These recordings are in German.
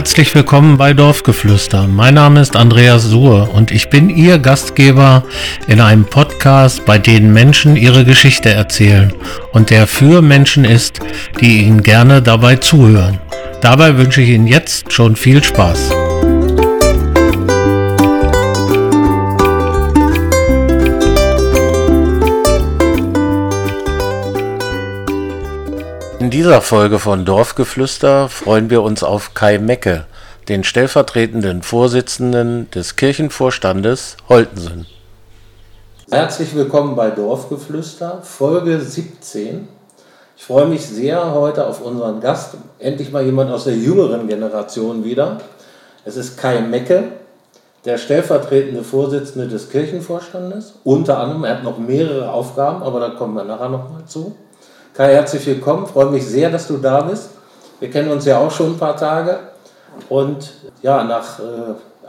Herzlich willkommen bei Dorfgeflüster. Mein Name ist Andreas Suhr und ich bin Ihr Gastgeber in einem Podcast, bei dem Menschen ihre Geschichte erzählen und der für Menschen ist, die Ihnen gerne dabei zuhören. Dabei wünsche ich Ihnen jetzt schon viel Spaß. In dieser Folge von Dorfgeflüster freuen wir uns auf Kai Mecke, den stellvertretenden Vorsitzenden des Kirchenvorstandes Holtensen. Herzlich willkommen bei Dorfgeflüster, Folge 17. Ich freue mich sehr heute auf unseren Gast, endlich mal jemand aus der jüngeren Generation wieder. Es ist Kai Mecke, der stellvertretende Vorsitzende des Kirchenvorstandes. Unter anderem, er hat noch mehrere Aufgaben, aber da kommen wir nachher nochmal zu. Kai, herzlich willkommen. Freue mich sehr, dass du da bist. Wir kennen uns ja auch schon ein paar Tage. Und ja, nach äh,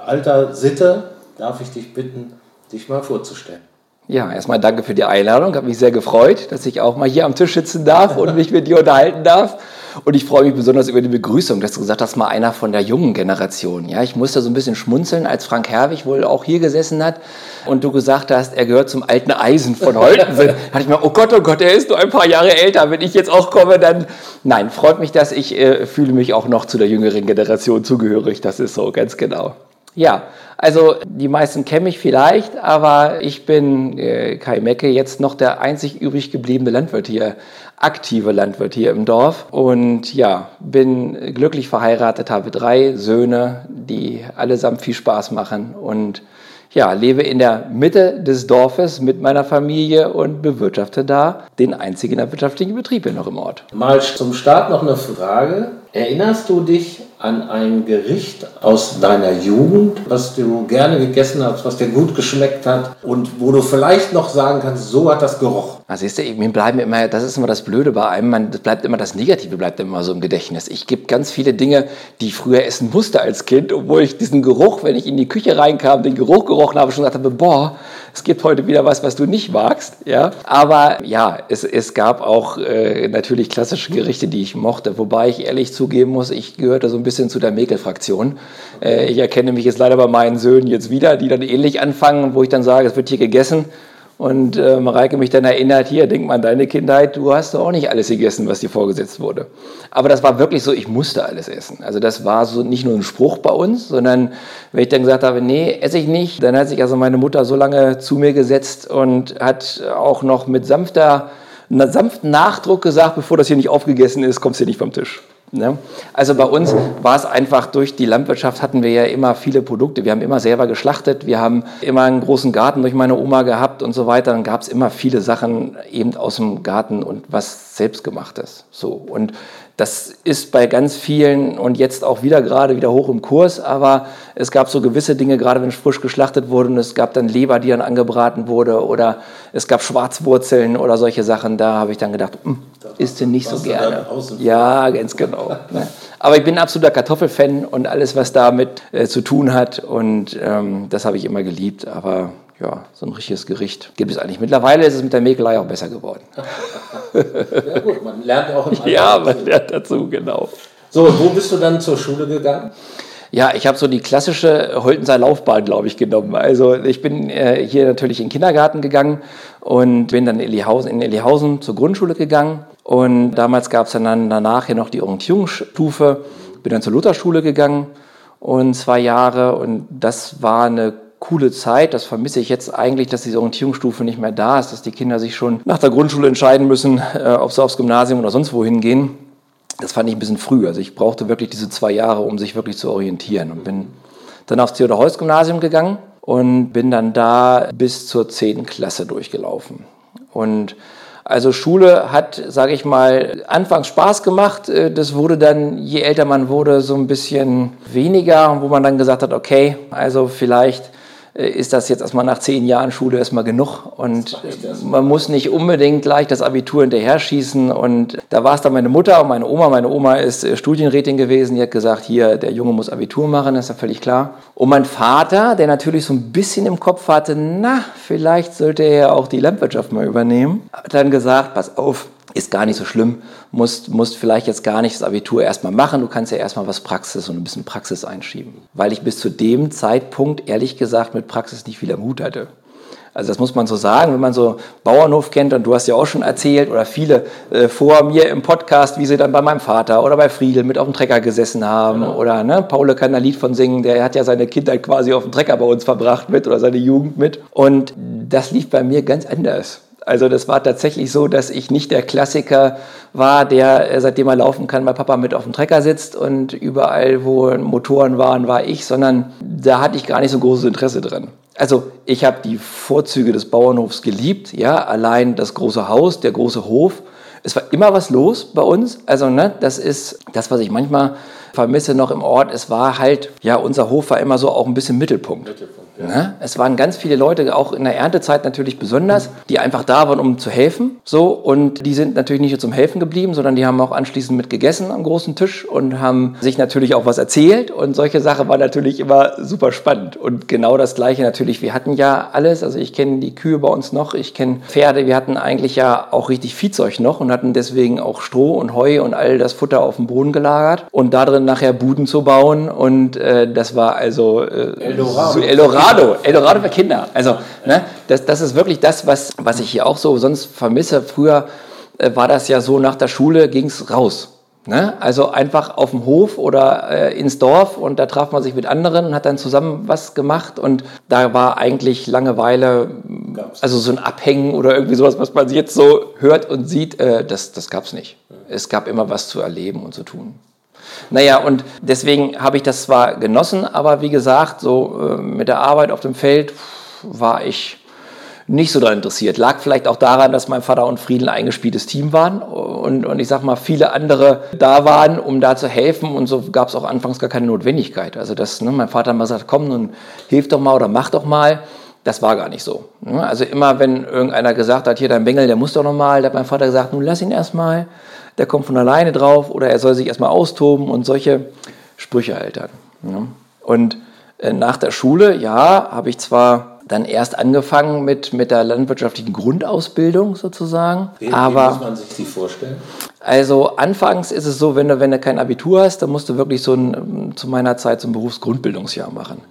alter Sitte darf ich dich bitten, dich mal vorzustellen. Ja, erstmal danke für die Einladung. Habe mich sehr gefreut, dass ich auch mal hier am Tisch sitzen darf und mich mit dir unterhalten darf. Und ich freue mich besonders über die Begrüßung, dass du gesagt hast, mal einer von der jungen Generation. Ja, ich musste so ein bisschen schmunzeln, als Frank Herwig wohl auch hier gesessen hat und du gesagt hast, er gehört zum alten Eisen von Holtensen. hatte ich mir, oh Gott, oh Gott, er ist nur ein paar Jahre älter. Wenn ich jetzt auch komme, dann. Nein, freut mich, dass ich äh, fühle mich auch noch zu der jüngeren Generation zugehörig. Das ist so, ganz genau. Ja, also die meisten kennen mich vielleicht, aber ich bin äh, Kai Mecke, jetzt noch der einzig übrig gebliebene Landwirt hier, aktive Landwirt hier im Dorf. Und ja, bin glücklich verheiratet, habe drei Söhne, die allesamt viel Spaß machen und ja, lebe in der Mitte des Dorfes mit meiner Familie und bewirtschafte da den einzigen landwirtschaftlichen Betrieb hier noch im Ort. Mal zum Start noch eine Frage. Erinnerst du dich an ein Gericht aus deiner Jugend, was du gerne gegessen hast, was dir gut geschmeckt hat und wo du vielleicht noch sagen kannst, so hat das gerochen? Also siehst du, mir bleiben immer, das ist immer das Blöde bei einem, man das bleibt immer das Negative bleibt immer so im Gedächtnis. Ich gebe ganz viele Dinge, die ich früher essen musste als Kind, obwohl ich diesen Geruch, wenn ich in die Küche reinkam, den Geruch gerochen habe, schon gesagt habe, boah, es gibt heute wieder was, was du nicht magst. Ja? Aber ja, es, es gab auch äh, natürlich klassische Gerichte, die ich mochte, wobei ich ehrlich zugeben muss, ich gehörte so ein bisschen zu der Mäkel-Fraktion. Äh, ich erkenne mich jetzt leider bei meinen Söhnen jetzt wieder, die dann ähnlich anfangen, wo ich dann sage, es wird hier gegessen. Und äh, Mareike mich dann erinnert, hier, denk mal an deine Kindheit, du hast doch auch nicht alles gegessen, was dir vorgesetzt wurde. Aber das war wirklich so, ich musste alles essen. Also das war so nicht nur ein Spruch bei uns, sondern wenn ich dann gesagt habe, nee, esse ich nicht, dann hat sich also meine Mutter so lange zu mir gesetzt und hat auch noch mit sanfter, sanften Nachdruck gesagt, bevor das hier nicht aufgegessen ist, kommst du hier nicht vom Tisch. Ne? Also bei uns war es einfach durch die Landwirtschaft hatten wir ja immer viele Produkte. Wir haben immer selber geschlachtet, wir haben immer einen großen Garten durch meine Oma gehabt und so weiter. Dann gab es immer viele Sachen eben aus dem Garten und was selbstgemachtes. So und das ist bei ganz vielen und jetzt auch wieder gerade wieder hoch im Kurs, aber es gab so gewisse Dinge, gerade wenn frisch geschlachtet wurde und es gab dann Leber, die dann angebraten wurde oder es gab Schwarzwurzeln oder solche Sachen, da habe ich dann gedacht, hm, isst du nicht so gerne. Ja, ganz genau. Ne? Aber ich bin ein absoluter Kartoffelfan und alles, was damit äh, zu tun hat und ähm, das habe ich immer geliebt, aber ja, so ein richtiges Gericht gibt es eigentlich. Mittlerweile ist es mit der Mäkelei auch besser geworden. ja gut, man lernt auch im Ja, man lernt dazu, genau. So, wo bist du dann zur Schule gegangen? Ja, ich habe so die klassische Holtenser Laufbahn, glaube ich, genommen. Also ich bin äh, hier natürlich in den Kindergarten gegangen und bin dann in Ellihausen, in Ellihausen zur Grundschule gegangen. Und damals gab es dann danach hier noch die Orientierungsstufe. Bin dann zur Lutherschule gegangen und zwei Jahre. Und das war eine coole Zeit. Das vermisse ich jetzt eigentlich, dass diese Orientierungsstufe nicht mehr da ist, dass die Kinder sich schon nach der Grundschule entscheiden müssen, äh, ob sie aufs Gymnasium oder sonst wohin gehen. Das fand ich ein bisschen früh. Also ich brauchte wirklich diese zwei Jahre, um sich wirklich zu orientieren und bin dann aufs Theodor-Heuss-Gymnasium gegangen und bin dann da bis zur 10. Klasse durchgelaufen. Und also Schule hat, sage ich mal, anfangs Spaß gemacht. Äh, das wurde dann, je älter man wurde, so ein bisschen weniger, wo man dann gesagt hat, okay, also vielleicht ist das jetzt erstmal nach zehn Jahren Schule erstmal genug? Und man muss nicht unbedingt gleich das Abitur hinterher schießen. Und da war es dann meine Mutter und meine Oma. Meine Oma ist äh, Studienrätin gewesen, die hat gesagt, hier, der Junge muss Abitur machen, das ist ja völlig klar. Und mein Vater, der natürlich so ein bisschen im Kopf hatte, na, vielleicht sollte er auch die Landwirtschaft mal übernehmen, hat dann gesagt, pass auf, ist gar nicht so schlimm, musst, musst vielleicht jetzt gar nicht das Abitur erstmal machen, du kannst ja erstmal was Praxis und ein bisschen Praxis einschieben. Weil ich bis zu dem Zeitpunkt ehrlich gesagt mit Praxis nicht viel am Hut hatte. Also das muss man so sagen, wenn man so Bauernhof kennt und du hast ja auch schon erzählt oder viele äh, vor mir im Podcast, wie sie dann bei meinem Vater oder bei Friedel mit auf dem Trecker gesessen haben genau. oder ne, Paul kann ein Lied von singen, der hat ja seine Kindheit quasi auf dem Trecker bei uns verbracht mit oder seine Jugend mit und das lief bei mir ganz anders. Also das war tatsächlich so, dass ich nicht der Klassiker war, der äh, seitdem er laufen kann, mein Papa mit auf dem Trecker sitzt und überall, wo Motoren waren, war ich, sondern da hatte ich gar nicht so großes Interesse dran. Also ich habe die Vorzüge des Bauernhofs geliebt, ja, allein das große Haus, der große Hof. Es war immer was los bei uns. Also ne, das ist das, was ich manchmal vermisse noch im Ort. Es war halt, ja, unser Hof war immer so auch ein bisschen Mittelpunkt. Mittelpunkt. Ne? Es waren ganz viele Leute, auch in der Erntezeit natürlich besonders, die einfach da waren, um zu helfen. So, und die sind natürlich nicht nur zum Helfen geblieben, sondern die haben auch anschließend mit gegessen am großen Tisch und haben sich natürlich auch was erzählt. Und solche Sachen waren natürlich immer super spannend. Und genau das Gleiche natürlich, wir hatten ja alles. Also ich kenne die Kühe bei uns noch, ich kenne Pferde. Wir hatten eigentlich ja auch richtig Viehzeug noch und hatten deswegen auch Stroh und Heu und all das Futter auf dem Boden gelagert und da drin nachher Buden zu bauen. Und äh, das war also äh, Eldorado. Eldorado Eldorado, Eldorado für Kinder. Also, ne, das, das ist wirklich das, was, was ich hier auch so sonst vermisse. Früher äh, war das ja so, nach der Schule ging es raus. Ne? Also einfach auf dem Hof oder äh, ins Dorf und da traf man sich mit anderen und hat dann zusammen was gemacht und da war eigentlich Langeweile, also so ein Abhängen oder irgendwie sowas, was man jetzt so hört und sieht, äh, das, das gab es nicht. Es gab immer was zu erleben und zu tun. Naja, und deswegen habe ich das zwar genossen, aber wie gesagt, so äh, mit der Arbeit auf dem Feld war ich nicht so daran interessiert. Lag vielleicht auch daran, dass mein Vater und Friedel ein eingespieltes Team waren und, und ich sag mal, viele andere da waren, um da zu helfen und so gab es auch anfangs gar keine Notwendigkeit. Also, dass ne, mein Vater mal sagt, komm, nun hilf doch mal oder mach doch mal. Das war gar nicht so. Ne? Also immer, wenn irgendeiner gesagt hat, hier dein Bengel, der muss doch noch mal, da hat mein Vater gesagt, nun lass ihn erst mal der kommt von alleine drauf oder er soll sich erstmal austoben und solche Sprüche halt dann. Ja. Und äh, nach der Schule, ja, habe ich zwar dann erst angefangen mit, mit der landwirtschaftlichen Grundausbildung sozusagen. Wie, aber, wie muss man sich die vorstellen? Also anfangs ist es so, wenn du, wenn du kein Abitur hast, dann musst du wirklich so ein, zu meiner Zeit so ein Berufsgrundbildungsjahr machen.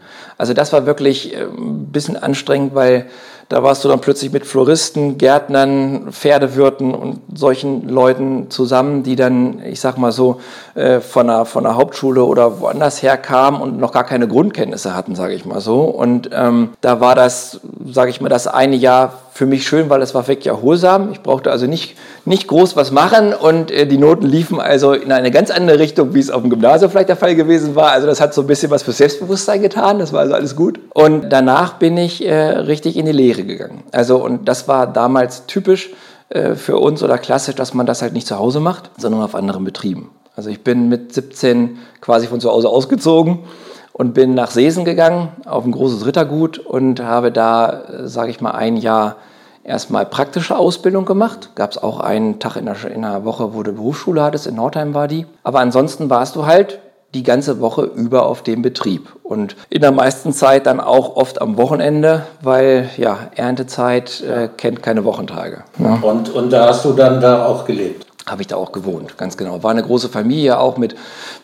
Also das war wirklich äh, ein bisschen anstrengend, weil da warst du dann plötzlich mit Floristen, Gärtnern, Pferdewirten und solchen Leuten zusammen, die dann, ich sag mal so, äh, von einer, von einer Hauptschule oder woanders herkamen und noch gar keine Grundkenntnisse hatten, sage ich mal so. Und ähm, da war das, sage ich mal, das eine Jahr für mich schön, weil es war wirklich erholsam. Ich brauchte also nicht, nicht groß was machen und äh, die Noten liefen also in eine ganz andere Richtung, wie es auf dem Gymnasium vielleicht der Fall gewesen war. Also das hat so ein bisschen was für Selbstbewusstsein getan, das war alles gut. Und danach bin ich äh, richtig in die Lehre gegangen. Also und das war damals typisch äh, für uns oder klassisch, dass man das halt nicht zu Hause macht, sondern auf anderen Betrieben. Also ich bin mit 17 quasi von zu Hause ausgezogen und bin nach Seesen gegangen auf ein großes Rittergut und habe da, äh, sage ich mal, ein Jahr erstmal praktische Ausbildung gemacht. Gab es auch einen Tag in der, in der Woche, wo du Berufsschule hattest, in Nordheim war die. Aber ansonsten warst du halt die ganze Woche über auf dem Betrieb und in der meisten Zeit dann auch oft am Wochenende, weil ja, Erntezeit äh, kennt keine Wochentage. Ne? Und, und da hast du dann da auch gelebt? habe ich da auch gewohnt, ganz genau. War eine große Familie, auch mit,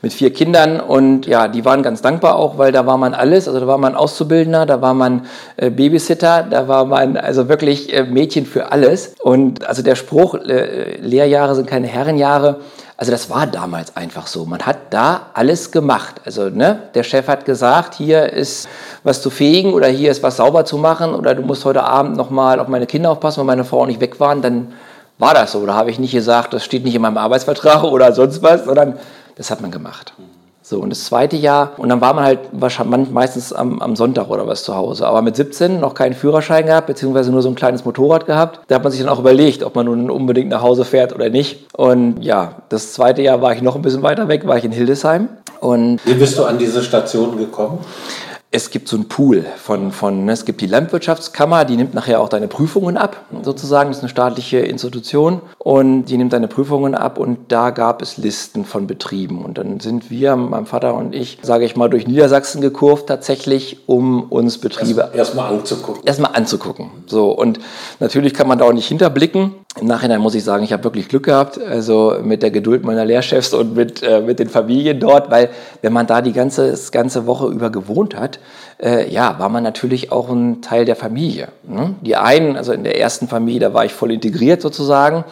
mit vier Kindern und ja, die waren ganz dankbar auch, weil da war man alles, also da war man Auszubildender, da war man äh, Babysitter, da war man also wirklich äh, Mädchen für alles und also der Spruch, äh, Lehrjahre sind keine Herrenjahre, also das war damals einfach so. Man hat da alles gemacht. Also ne, der Chef hat gesagt, hier ist was zu fegen oder hier ist was sauber zu machen oder du musst heute Abend nochmal auf meine Kinder aufpassen, weil meine Frau nicht weg waren, dann war das so. Da habe ich nicht gesagt, das steht nicht in meinem Arbeitsvertrag oder sonst was, sondern das hat man gemacht. So, und das zweite Jahr, und dann war man halt wahrscheinlich meistens am, am, Sonntag oder was zu Hause. Aber mit 17 noch keinen Führerschein gehabt, beziehungsweise nur so ein kleines Motorrad gehabt. Da hat man sich dann auch überlegt, ob man nun unbedingt nach Hause fährt oder nicht. Und ja, das zweite Jahr war ich noch ein bisschen weiter weg, war ich in Hildesheim. Und Wie bist du an diese Station gekommen? Es gibt so einen Pool von, von, ne, es gibt die Landwirtschaftskammer, die nimmt nachher auch deine Prüfungen ab, sozusagen, das ist eine staatliche Institution. Und die nimmt deine Prüfungen ab und da gab es Listen von Betrieben. Und dann sind wir, mein Vater und ich, sage ich mal, durch Niedersachsen gekurvt tatsächlich, um uns Betriebe... Erstmal erst anzugucken. Erstmal anzugucken, so und natürlich kann man da auch nicht hinterblicken, Im Nachhinein muss ich sagen, ich habe wirklich Glück gehabt, also mit der Geduld meiner Lehrchefs und mit, äh, mit den Familien dort, weil wenn man da die ganze, das ganze Woche über gewohnt hat, äh, ja, war man natürlich auch ein Teil der Familie. Ne? Die einen, also in der ersten Familie, da war ich voll integriert sozusagen.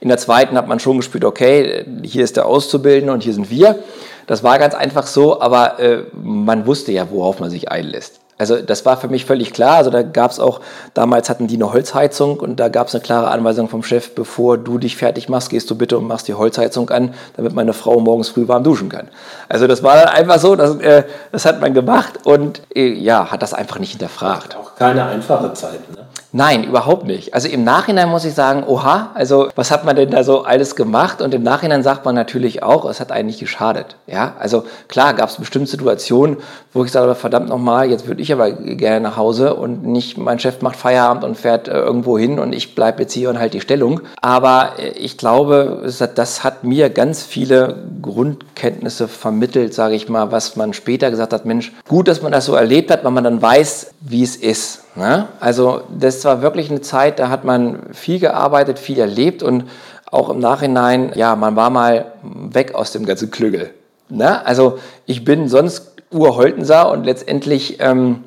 In der zweiten hat man schon gespürt, okay, hier ist der Auszubildende und hier sind wir. Das war ganz einfach so, aber äh, man wusste ja, worauf man sich einlässt. Also das war für mich völlig klar. Also da gab es auch, damals hatten die eine Holzheizung und da gab es eine klare Anweisung vom Chef, bevor du dich fertig machst, gehst du bitte und machst die Holzheizung an, damit meine Frau morgens früh warm duschen kann. Also das war dann einfach so, das, äh, das hat man gemacht und äh, ja, hat das einfach nicht hinterfragt. Auch keine einfache Zeit, ne? Nein, überhaupt nicht. Also im Nachhinein muss ich sagen, oha, also was hat man denn da so alles gemacht? Und im Nachhinein sagt man natürlich auch, es hat eigentlich geschadet. Ja, also klar gab es bestimmte Situationen, wo ich sage, verdammt nochmal, jetzt würde ich aber gerne nach Hause und nicht mein Chef macht Feierabend und fährt äh, irgendwo hin und ich bleibe jetzt hier und halte die Stellung. Aber äh, ich glaube, das hat mir ganz viele Grundkenntnisse vermittelt, sage ich mal, was man später gesagt hat, Mensch, gut, dass man das so erlebt hat, weil man dann weiß, wie es ist. Ne? Also das war wirklich eine Zeit, da hat man viel gearbeitet, viel erlebt und auch im Nachhinein, ja, man war mal weg aus dem ganzen Klügel. Ne? Also ich bin sonst Urholtenser und letztendlich ähm,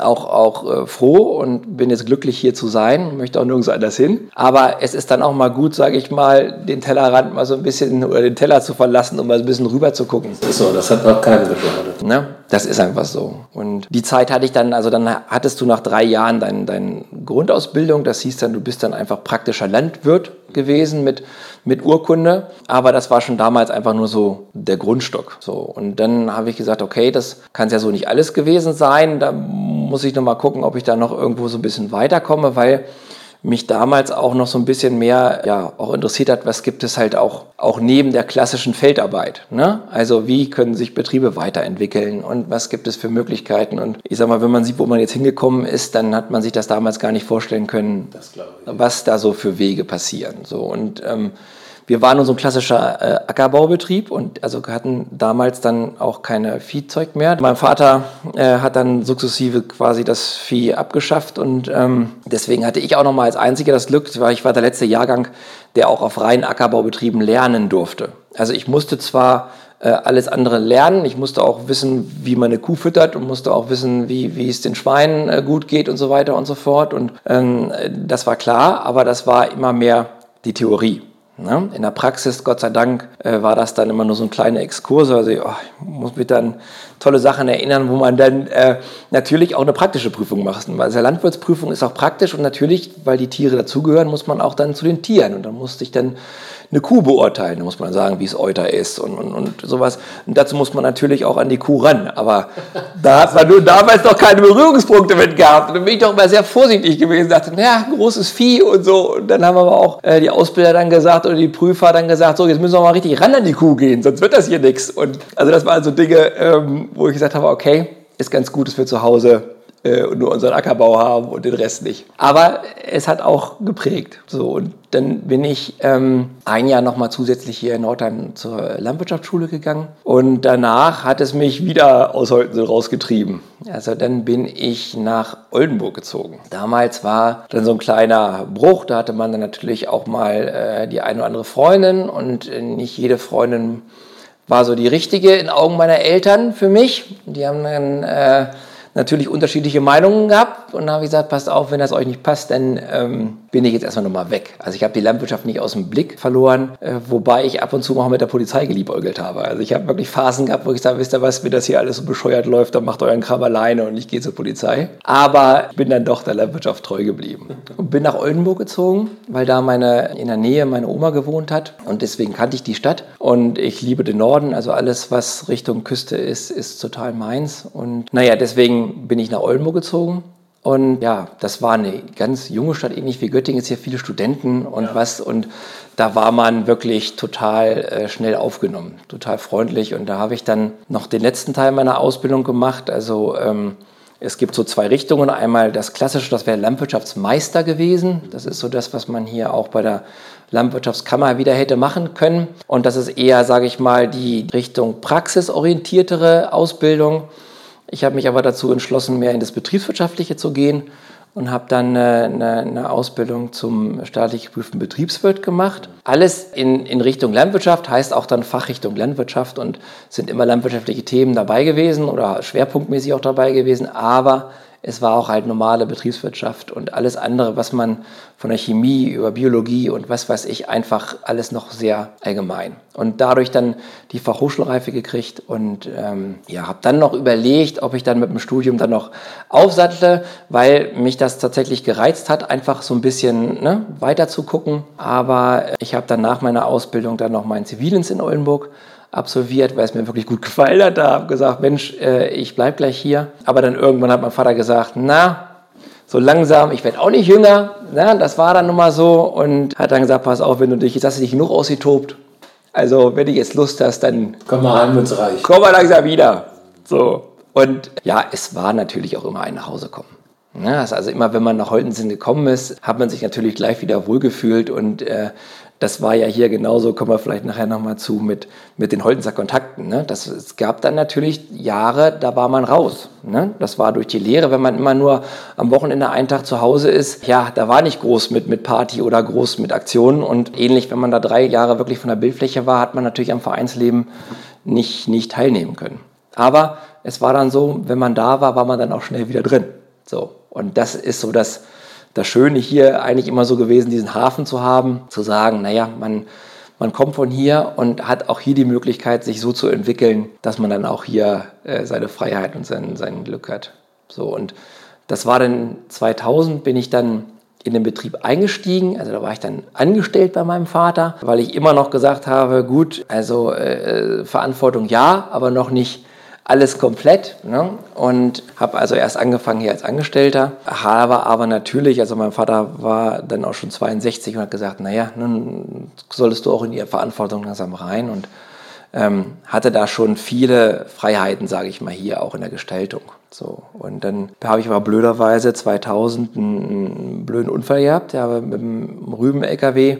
auch, auch äh, froh und bin jetzt glücklich hier zu sein, möchte auch nirgends anders hin. Aber es ist dann auch mal gut, sage ich mal, den Tellerrand mal so ein bisschen oder den Teller zu verlassen, um mal ein bisschen rüber zu gucken. Das ist so, das hat noch keiner gefordert. Ne? Das ist einfach so. Und die Zeit hatte ich dann, also dann hattest du nach drei Jahren deine dein Grundausbildung, das hieß dann, du bist dann einfach praktischer Landwirt gewesen mit, mit Urkunde. Aber das war schon damals einfach nur so der Grundstock. So. Und dann habe ich gesagt, okay, das kann ja so nicht alles gewesen sein. Da muss ich noch mal gucken, ob ich da noch irgendwo so ein bisschen weiterkomme, weil mich damals auch noch so ein bisschen mehr ja, auch interessiert hat, was gibt es halt auch, auch neben der klassischen Feldarbeit. Ne? Also wie können sich Betriebe weiterentwickeln und was gibt es für Möglichkeiten. Und ich sag mal, wenn man sieht, wo man jetzt hingekommen ist, dann hat man sich das damals gar nicht vorstellen können, was da so für Wege passieren. So, und ähm, wir waren nur so ein klassischer äh, Ackerbaubetrieb und also hatten damals dann auch keine Viehzeug mehr. Mein Vater äh, hat dann sukzessive quasi das Vieh abgeschafft und ähm, deswegen hatte ich auch noch mal als Einziger das Glück, weil ich war der letzte Jahrgang, der auch auf reinen Ackerbaubetrieben lernen durfte. Also ich musste zwar äh, alles andere lernen. Ich musste auch wissen, wie man eine Kuh füttert und musste auch wissen, wie, wie es den Schweinen äh, gut geht und so weiter und so fort. Und ähm, das war klar, aber das war immer mehr die Theorie. Ne? In der Praxis, Gott sei Dank, äh, war das dann immer nur so ein kleiner Exkurs. Also oh, ich muss mich dann tolle Sachen erinnern, wo man dann äh, natürlich auch eine praktische Prüfung macht. Also Landwirtsprüfung ist auch praktisch und natürlich, weil die Tiere dazugehören, muss man auch dann zu den Tieren. Und dann musste ich dann eine Kuh beurteilen. Da muss man sagen, wie es Euter ist und, und, und sowas. Und dazu muss man natürlich auch an die Kuh ran. Aber da hat man nun damals noch keine Berührungspunkte mit gehabt. Und da bin ich doch immer sehr vorsichtig gewesen. Dachte, naja, großes Vieh und so. Und dann haben aber auch äh, die Ausbilder dann gesagt oder die Prüfer dann gesagt, so, jetzt müssen wir mal richtig ran an die Kuh gehen, sonst wird das hier nichts. Und also das waren so Dinge, ähm, wo ich gesagt habe, okay, ist ganz gut, dass wir zu Hause äh, nur unseren Ackerbau haben und den Rest nicht. Aber es hat auch geprägt. So, und dann bin ich ähm, ein Jahr nochmal zusätzlich hier in Nordheim zur Landwirtschaftsschule gegangen. Und danach hat es mich wieder aus Holtensen rausgetrieben. Also dann bin ich nach Oldenburg gezogen. Damals war dann so ein kleiner Bruch. Da hatte man dann natürlich auch mal äh, die eine oder andere Freundin. Und äh, nicht jede Freundin war so die richtige in Augen meiner Eltern für mich. Die haben dann... Äh, natürlich unterschiedliche Meinungen gehabt. Und habe gesagt, passt auf, wenn das euch nicht passt, dann ähm, bin ich jetzt erstmal nochmal weg. Also ich habe die Landwirtschaft nicht aus dem Blick verloren, äh, wobei ich ab und zu mal mit der Polizei geliebäugelt habe. Also ich habe wirklich Phasen gehabt, wo ich sage, wisst ihr was, wenn das hier alles so bescheuert läuft, dann macht euren Kram alleine und ich gehe zur Polizei. Aber ich bin dann doch der Landwirtschaft treu geblieben und bin nach Oldenburg gezogen, weil da meine in der Nähe meine Oma gewohnt hat und deswegen kannte ich die Stadt und ich liebe den Norden, also alles was Richtung Küste ist, ist total meins und naja, deswegen bin ich nach Oldenburg gezogen. Und ja, das war eine ganz junge Stadt, ähnlich wie Göttingen, ist hier viele Studenten und ja. was. Und da war man wirklich total äh, schnell aufgenommen, total freundlich. Und da habe ich dann noch den letzten Teil meiner Ausbildung gemacht. Also ähm, es gibt so zwei Richtungen. Einmal das Klassische, das wäre Landwirtschaftsmeister gewesen. Das ist so das, was man hier auch bei der Landwirtschaftskammer wieder hätte machen können. Und das ist eher, sage ich mal, die Richtung praxisorientiertere Ausbildung. Ich habe mich aber dazu entschlossen, mehr in das Betriebswirtschaftliche zu gehen und habe dann eine, eine, Ausbildung zum staatlich geprüften Betriebswirt gemacht. Alles in, in Richtung Landwirtschaft heißt auch dann Fachrichtung Landwirtschaft und sind immer landwirtschaftliche Themen dabei gewesen oder schwerpunktmäßig auch dabei gewesen, aber es war auch halt normale Betriebswirtschaft und alles andere, was man von der Chemie über Biologie und was weiß ich, einfach alles noch sehr allgemein. Und dadurch dann die Fachhochschulreife gekriegt und ähm, ja, habe dann noch überlegt, ob ich dann mit dem Studium dann noch aufsattle, weil mich das tatsächlich gereizt hat, einfach so ein bisschen ne, weiter zu gucken. Aber ich habe dann nach meiner Ausbildung dann noch meinen Zivildienst in Oldenburg absolviert, weil es mir wirklich gut gefallen hat. Da habe ich gesagt, Mensch, äh, ich bleibe gleich hier. Aber dann irgendwann hat mein Vater gesagt, na, so langsam, ich werde auch nicht jünger. Na, das war dann nun mal so und hat dann gesagt, pass auf, wenn du dich, jetzt hast du dich genug ausgetobt. Also, wenn du jetzt Lust hast, dann komm mal heim ins Reich. Komm mal langsam wieder. So. Und ja, es war natürlich auch immer ein nach Hause kommen. Ja, also immer, wenn man nach Holtensen gekommen ist, hat man sich natürlich gleich wieder wohlgefühlt und äh, das war ja hier genauso, kommen wir vielleicht nachher nochmal zu, mit, mit den Holtenser Kontakten. Ne? Das, es gab dann natürlich Jahre, da war man raus. Ne? Das war durch die Lehre, wenn man immer nur am Wochenende einen Tag zu Hause ist. Ja, da war nicht groß mit, mit Party oder groß mit Aktionen. Und ähnlich, wenn man da drei Jahre wirklich von der Bildfläche war, hat man natürlich am Vereinsleben nicht, nicht teilnehmen können. Aber es war dann so, wenn man da war, war man dann auch schnell wieder drin. So. Und das ist so das, das Schöne hier eigentlich immer so gewesen, diesen Hafen zu haben, zu sagen, naja, man, man kommt von hier und hat auch hier die Möglichkeit, sich so zu entwickeln, dass man dann auch hier äh, seine Freiheit und sein, sein Glück hat. So, und das war dann 2000, bin ich dann in den Betrieb eingestiegen. Also da war ich dann angestellt bei meinem Vater, weil ich immer noch gesagt habe, gut, also äh, Verantwortung ja, aber noch nicht alles komplett ne? und habe also erst angefangen hier als Angestellter, habe aber natürlich, also mein Vater war dann auch schon 62 und hat gesagt, naja, nun solltest du auch in die Verantwortung langsam rein und ähm, hatte da schon viele Freiheiten, sage ich mal, hier auch in der Gestaltung. So, und dann habe ich aber blöderweise 2000 einen blöden Unfall gehabt, ja, mit dem Rüben-LKW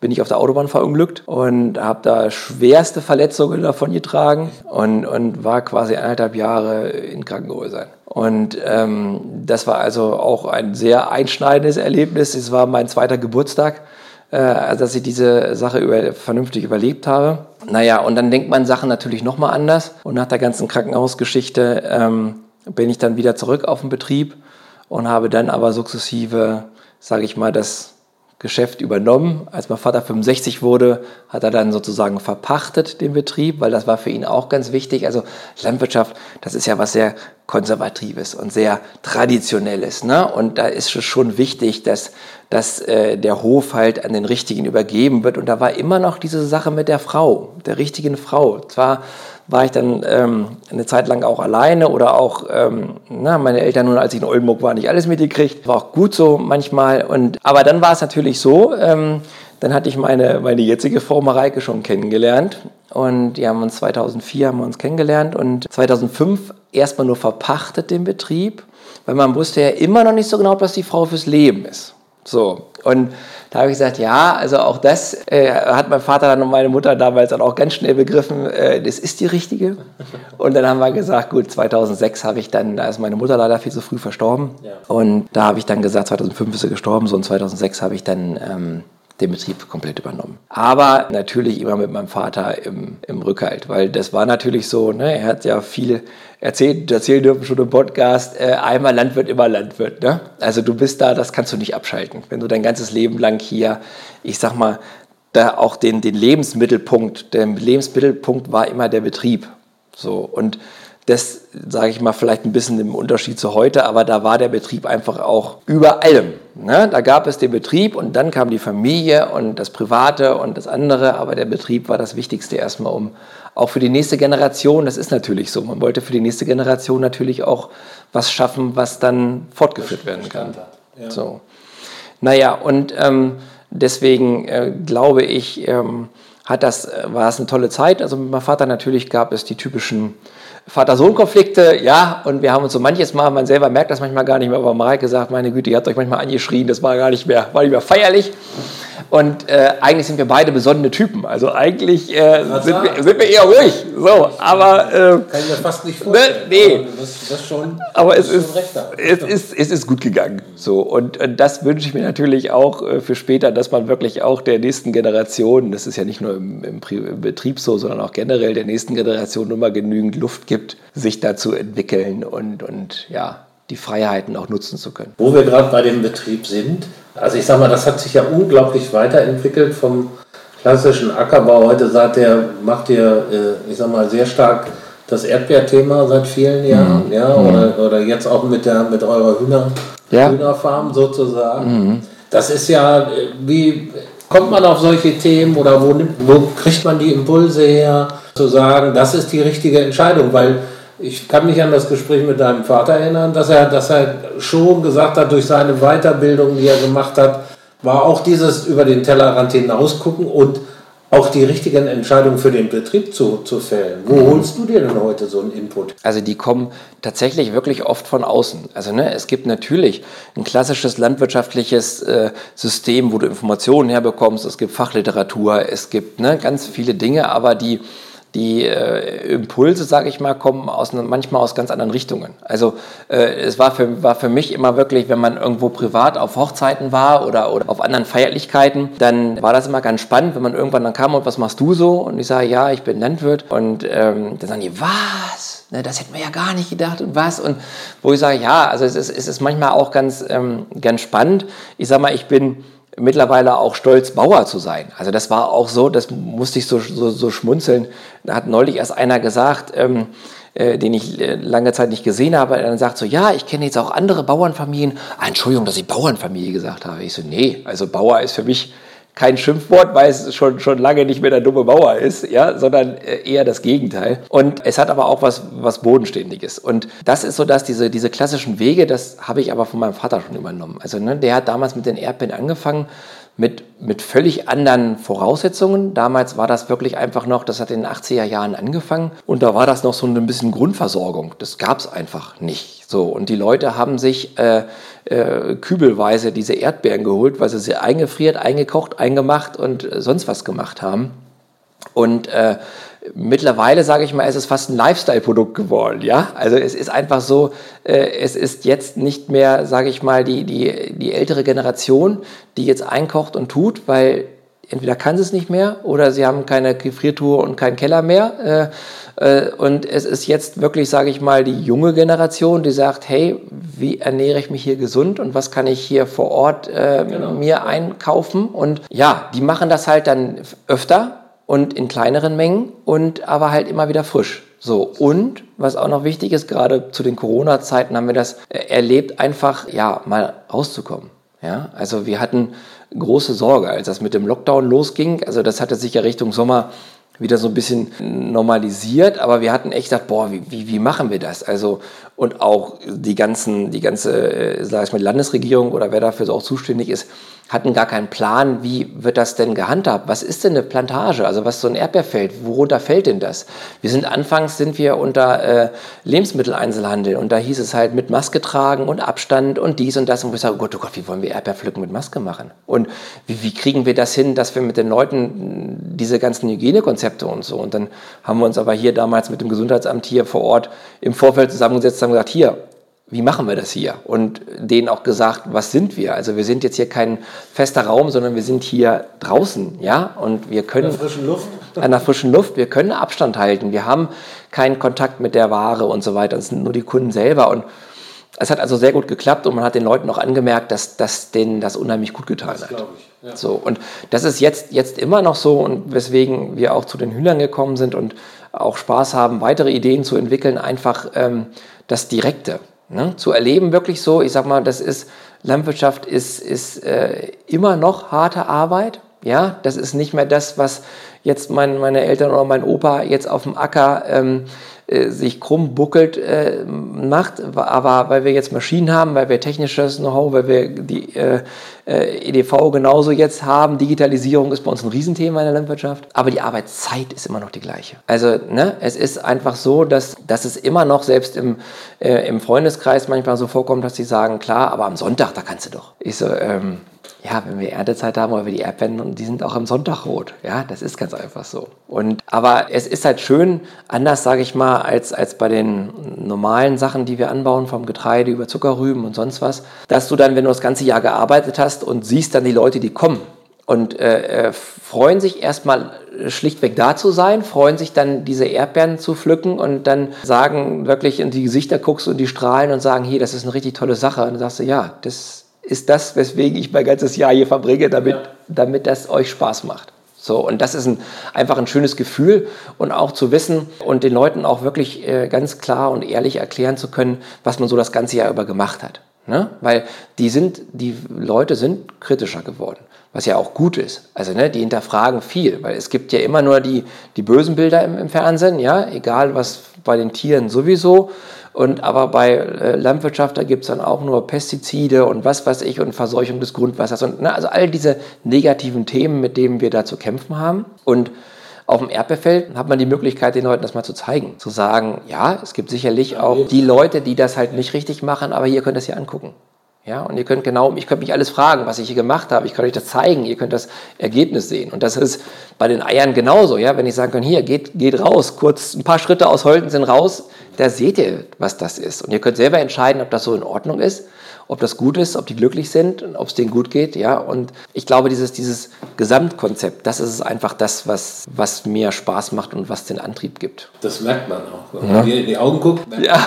bin ich auf der Autobahn verunglückt und habe da schwerste Verletzungen davon getragen und, und war quasi eineinhalb Jahre in Krankenhäusern. Und ähm, das war also auch ein sehr einschneidendes Erlebnis. Es war mein zweiter Geburtstag, äh, also dass ich diese Sache über, vernünftig überlebt habe. Naja, und dann denkt man Sachen natürlich nochmal anders. Und nach der ganzen Krankenhausgeschichte ähm, bin ich dann wieder zurück auf den Betrieb und habe dann aber sukzessive, sage ich mal, das Geschäft übernommen. Als mein Vater 65 wurde, hat er dann sozusagen verpachtet den Betrieb, weil das war für ihn auch ganz wichtig. Also Landwirtschaft, das ist ja was sehr Konservatives und sehr Traditionelles. Ne? Und da ist es schon wichtig, dass, dass äh, der Hof halt an den Richtigen übergeben wird. Und da war immer noch diese Sache mit der Frau, der richtigen Frau. Zwar war ich dann ähm, eine Zeit lang auch alleine oder auch, ähm, na, meine Eltern nun, als ich in Oldenburg war, nicht alles mitgekriegt. War auch gut so manchmal. Und, aber dann war es natürlich so, ähm, dann hatte ich meine, meine jetzige Frau Mareike schon kennengelernt. Und die haben uns 2004 haben wir uns kennengelernt und 2005 erstmal nur verpachtet den Betrieb, weil man wusste ja immer noch nicht so genau, was die Frau fürs Leben ist. So. Und da habe ich gesagt, ja, also auch das äh, hat mein Vater dann und meine Mutter damals dann auch ganz schnell begriffen, äh, das ist die richtige. Und dann haben wir gesagt, gut, 2006 habe ich dann, da ist meine Mutter leider viel zu früh verstorben. Ja. Und da habe ich dann gesagt, 2005 ist sie gestorben, so und 2006 habe ich dann ähm, den Betrieb komplett übernommen. Aber natürlich immer mit meinem Vater im, im Rückhalt, weil das war natürlich so, ne, er hat ja viel erzählt, erzählen dürfen schon im Podcast, äh, einmal Landwirt, immer Landwirt. Ne? Also du bist da, das kannst du nicht abschalten. Wenn du dein ganzes Leben lang hier, ich sag mal, da auch den, den Lebensmittelpunkt, der Lebensmittelpunkt war immer der Betrieb. So und das sage ich mal vielleicht ein bisschen im Unterschied zu heute, aber da war der Betrieb einfach auch über allem. Ne? Da gab es den Betrieb und dann kam die Familie und das Private und das andere, aber der Betrieb war das Wichtigste erstmal, um auch für die nächste Generation, das ist natürlich so, man wollte für die nächste Generation natürlich auch was schaffen, was dann fortgeführt werden kann. Ja. So. Naja, und ähm, deswegen äh, glaube ich, ähm, hat das, äh, war es eine tolle Zeit. Also mit meinem Vater natürlich gab es die typischen Vater-Sohn-Konflikte, ja, und wir haben uns so manches Mal, man selber merkt das manchmal gar nicht mehr, aber Mareike sagt, meine Güte, ihr habt euch manchmal angeschrien, das war gar nicht mehr, war nicht mehr feierlich. Und äh, eigentlich sind wir beide besonnene Typen. Also eigentlich äh, sind, wir, sind, wir, eher ruhig. So, aber. Äh, Kann ich mir fast nicht vorstellen. Ne, nee. Das, das schon, aber es, ist, es, ist, es ist gut gegangen. So, und, und das wünsche ich mir natürlich auch äh, für später, dass man wirklich auch der nächsten Generation, das ist ja nicht nur im, im, im Betrieb so, sondern auch generell der nächsten Generation immer genügend Luft gibt, sich da zu entwickeln und, und ja, die Freiheiten auch nutzen zu können. Wo wir gerade bei dem Betrieb sind, also ich sage mal, das hat sich ja unglaublich weiterentwickelt vom klassischen Ackerbau. Heute sagt er, macht ihr, äh, ich sage mal, sehr stark das Erdbeerthema seit vielen Jahren, mhm. ja, mhm. oder, oder jetzt auch mit, der, mit eurer Hühner, ja. Hühnerfarm sozusagen. Mhm. Das ist ja, äh, wie kommt man auf solche Themen oder wo, wo kriegt man die Impulse her, zu sagen, das ist die richtige Entscheidung, weil ich kann mich an das Gespräch mit deinem Vater erinnern, dass er, dass er schon gesagt hat, durch seine Weiterbildung, die er gemacht hat, war auch dieses über den Tellerrand hinausgucken und auch die richtigen Entscheidungen für den Betrieb zu, zu fällen. Wo mhm. holst du dir denn heute so einen Input? Also die kommen tatsächlich wirklich oft von außen. Also ne, es gibt natürlich ein klassisches landwirtschaftliches äh, System, wo du Informationen herbekommst, es gibt Fachliteratur, es gibt ne, ganz viele Dinge, aber die die äh, Impulse, sage ich mal, kommen aus, manchmal aus ganz anderen Richtungen. Also äh, es war für, war für mich immer wirklich, wenn man irgendwo privat auf Hochzeiten war oder, oder auf anderen Feierlichkeiten, dann war das immer ganz spannend, wenn man irgendwann dann kam und was machst du so? Und ich sage, ja, ich bin Landwirt. Und ähm, dann sagen die, was? Ne, das hätten wir ja gar nicht gedacht und was. Und wo ich sage, ja, also es ist, es ist manchmal auch ganz, ähm, ganz spannend. Ich sage mal, ich bin mittlerweile auch stolz, Bauer zu sein. Also das war auch so, das musste ich so, so, so schmunzeln. Da hat neulich erst einer gesagt, ähm, äh, den ich äh, lange Zeit nicht gesehen habe, dann sagt so, ja, ich kenne jetzt auch andere Bauernfamilien. Ah, Entschuldigung, dass ich Bauernfamilie gesagt habe. Ich so, nee, also Bauer ist für mich kein Schimpfwort, weil es schon, schon lange nicht mehr der dumme Bauer ist, ja, sondern äh, eher das Gegenteil. Und es hat aber auch was, was Bodenständiges. Und das ist so, dass diese, diese klassischen Wege, das habe ich aber von meinem Vater schon übernommen. Also ne, der hat damals mit den Erdbeeren angefangen, mit, mit völlig anderen Voraussetzungen. Damals war das wirklich einfach noch, das hat in den 80er Jahren angefangen und da war das noch so ein bisschen Grundversorgung. Das gab es einfach nicht. So, und die Leute haben sich äh, äh, kübelweise diese Erdbeeren geholt, weil sie sie eingefriert, eingekocht, eingemacht und äh, sonst was gemacht haben. Und äh, mittlerweile, sage ich mal, ist es fast ein Lifestyle-Produkt geworden. Ja? Also es ist einfach so, äh, es ist jetzt nicht mehr, sage ich mal, die, die, die ältere Generation, die jetzt einkocht und tut, weil entweder kann sie es nicht mehr oder sie haben keine Gefriertour und keinen Keller mehr. Äh, äh, und es ist jetzt wirklich, sage ich mal, die junge Generation, die sagt, hey, wie ernähre ich mich hier gesund und was kann ich hier vor Ort äh, genau. mir einkaufen? Und ja, die machen das halt dann öfter und in kleineren Mengen und aber halt immer wieder frisch. So, und was auch noch wichtig ist, gerade zu den Corona-Zeiten haben wir das äh, erlebt, einfach ja mal rauszukommen. Ja, also wir hatten große Sorge, als das mit dem Lockdown losging. Also das hatte sich ja Richtung Sommer wieder so ein bisschen normalisiert, aber wir hatten echt gedacht, boah, wie, wie, wie machen wir das? Also, und auch die ganzen, die ganze, äh, sag ich mal, Landesregierung oder wer dafür auch zuständig ist, hatten gar keinen Plan, wie wird das denn gehandhabt? Was ist denn eine Plantage? Also was ist so ein Erdbeerfeld? Worunter fällt denn das? Wir sind anfangs sind wir unter äh, Lebensmitteleinzelhandel und da hieß es halt mit Maske tragen und Abstand und dies und das und wir sagen, oh Gott, oh Gott, wie wollen wir Erdbeerpflücken mit Maske machen? Und wie, wie kriegen wir das hin, dass wir mit den Leuten diese ganzen Hygienekonzepte und so und dann haben wir uns aber hier damals mit dem Gesundheitsamt hier vor Ort im Vorfeld zusammengesetzt und haben gesagt, hier, wie machen wir das hier? Und denen auch gesagt, was sind wir? Also wir sind jetzt hier kein fester Raum, sondern wir sind hier draußen, ja? Und wir können... An der frischen Luft. An der frischen Luft. Wir können Abstand halten. Wir haben keinen Kontakt mit der Ware und so weiter. Das sind nur die Kunden selber. Und es hat also sehr gut geklappt und man hat den Leuten auch angemerkt, dass, dass denen das unheimlich gut getan das hat. Ich, ja. So, und das ist jetzt, jetzt immer noch so und weswegen wir auch zu den Hühnern gekommen sind und auch Spaß haben, weitere Ideen zu entwickeln, einfach ähm, das Direkte. Ne? Zu erleben wirklich so, ich sag mal, das ist, Landwirtschaft ist, ist äh, immer noch harte Arbeit. Ja, das ist nicht mehr das, was jetzt mein, meine Eltern oder mein Opa jetzt auf dem Acker ähm, äh, sich krumm buckelt äh, macht, aber weil wir jetzt Maschinen haben, weil wir technisches Know-how, weil wir die äh, äh EDV genauso jetzt haben, Digitalisierung ist bei uns ein Riesenthema in der Landwirtschaft, aber die Arbeitszeit ist immer noch die gleiche. Also ne, es ist einfach so, dass, dass es immer noch selbst im, äh, im Freundeskreis manchmal so vorkommt, dass sie sagen, klar, aber am Sonntag, da kannst du doch. Ich so, ähm, ja, wenn wir Erntezeit haben oder wir die Erdbeeren, und die sind auch am Sonntag rot. Ja, das ist ganz einfach so. Und, aber es ist halt schön, anders sage ich mal, als, als bei den normalen Sachen, die wir anbauen, vom Getreide über Zuckerrüben und sonst was, dass du dann, wenn du das ganze Jahr gearbeitet hast und siehst dann die Leute, die kommen und äh, äh freuen sich erstmal schlichtweg da zu sein, freuen sich dann diese Erdbeeren zu pflücken und dann sagen wirklich in die Gesichter guckst und die strahlen und sagen, hey, das ist eine richtig tolle Sache. Und dann sagst du, ja, das ist das, weswegen ich mein ganzes Jahr hier verbringe, damit, ja. damit das euch Spaß macht. So, und das ist ein, einfach ein schönes Gefühl und auch zu wissen und den Leuten auch wirklich äh, ganz klar und ehrlich erklären zu können, was man so das ganze Jahr über gemacht hat. Ne? Weil die sind, die Leute sind kritischer geworden, was ja auch gut ist. Also ne, die hinterfragen viel, weil es gibt ja immer nur die, die bösen Bilder im, im Fernsehen, ja, egal was bei den Tieren sowieso. Und aber bei äh, Landwirtschaft, da gibt es dann auch nur Pestizide und was weiß ich und Verseuchung des Grundwassers und ne, also all diese negativen Themen, mit denen wir da zu kämpfen haben. Und auf dem Erdbeerfeld hat man die Möglichkeit, den Leuten das mal zu zeigen. Zu sagen, ja, es gibt sicherlich auch die Leute, die das halt nicht richtig machen, aber ihr könnt das hier angucken. Ja, und ihr könnt genau, ich könnt mich alles fragen, was ich hier gemacht habe. Ich kann euch das zeigen. Ihr könnt das Ergebnis sehen. Und das ist bei den Eiern genauso. Ja, wenn ich sagen kann, hier, geht, geht raus, kurz ein paar Schritte aus Holten sind raus, da seht ihr, was das ist. Und ihr könnt selber entscheiden, ob das so in Ordnung ist ob das gut ist, ob die glücklich sind, ob es denen gut geht, ja. Und ich glaube, dieses, dieses Gesamtkonzept, das ist einfach das, was, was mir Spaß macht und was den Antrieb gibt. Das merkt man auch. Wenn man dir in die Augen guckt, ja.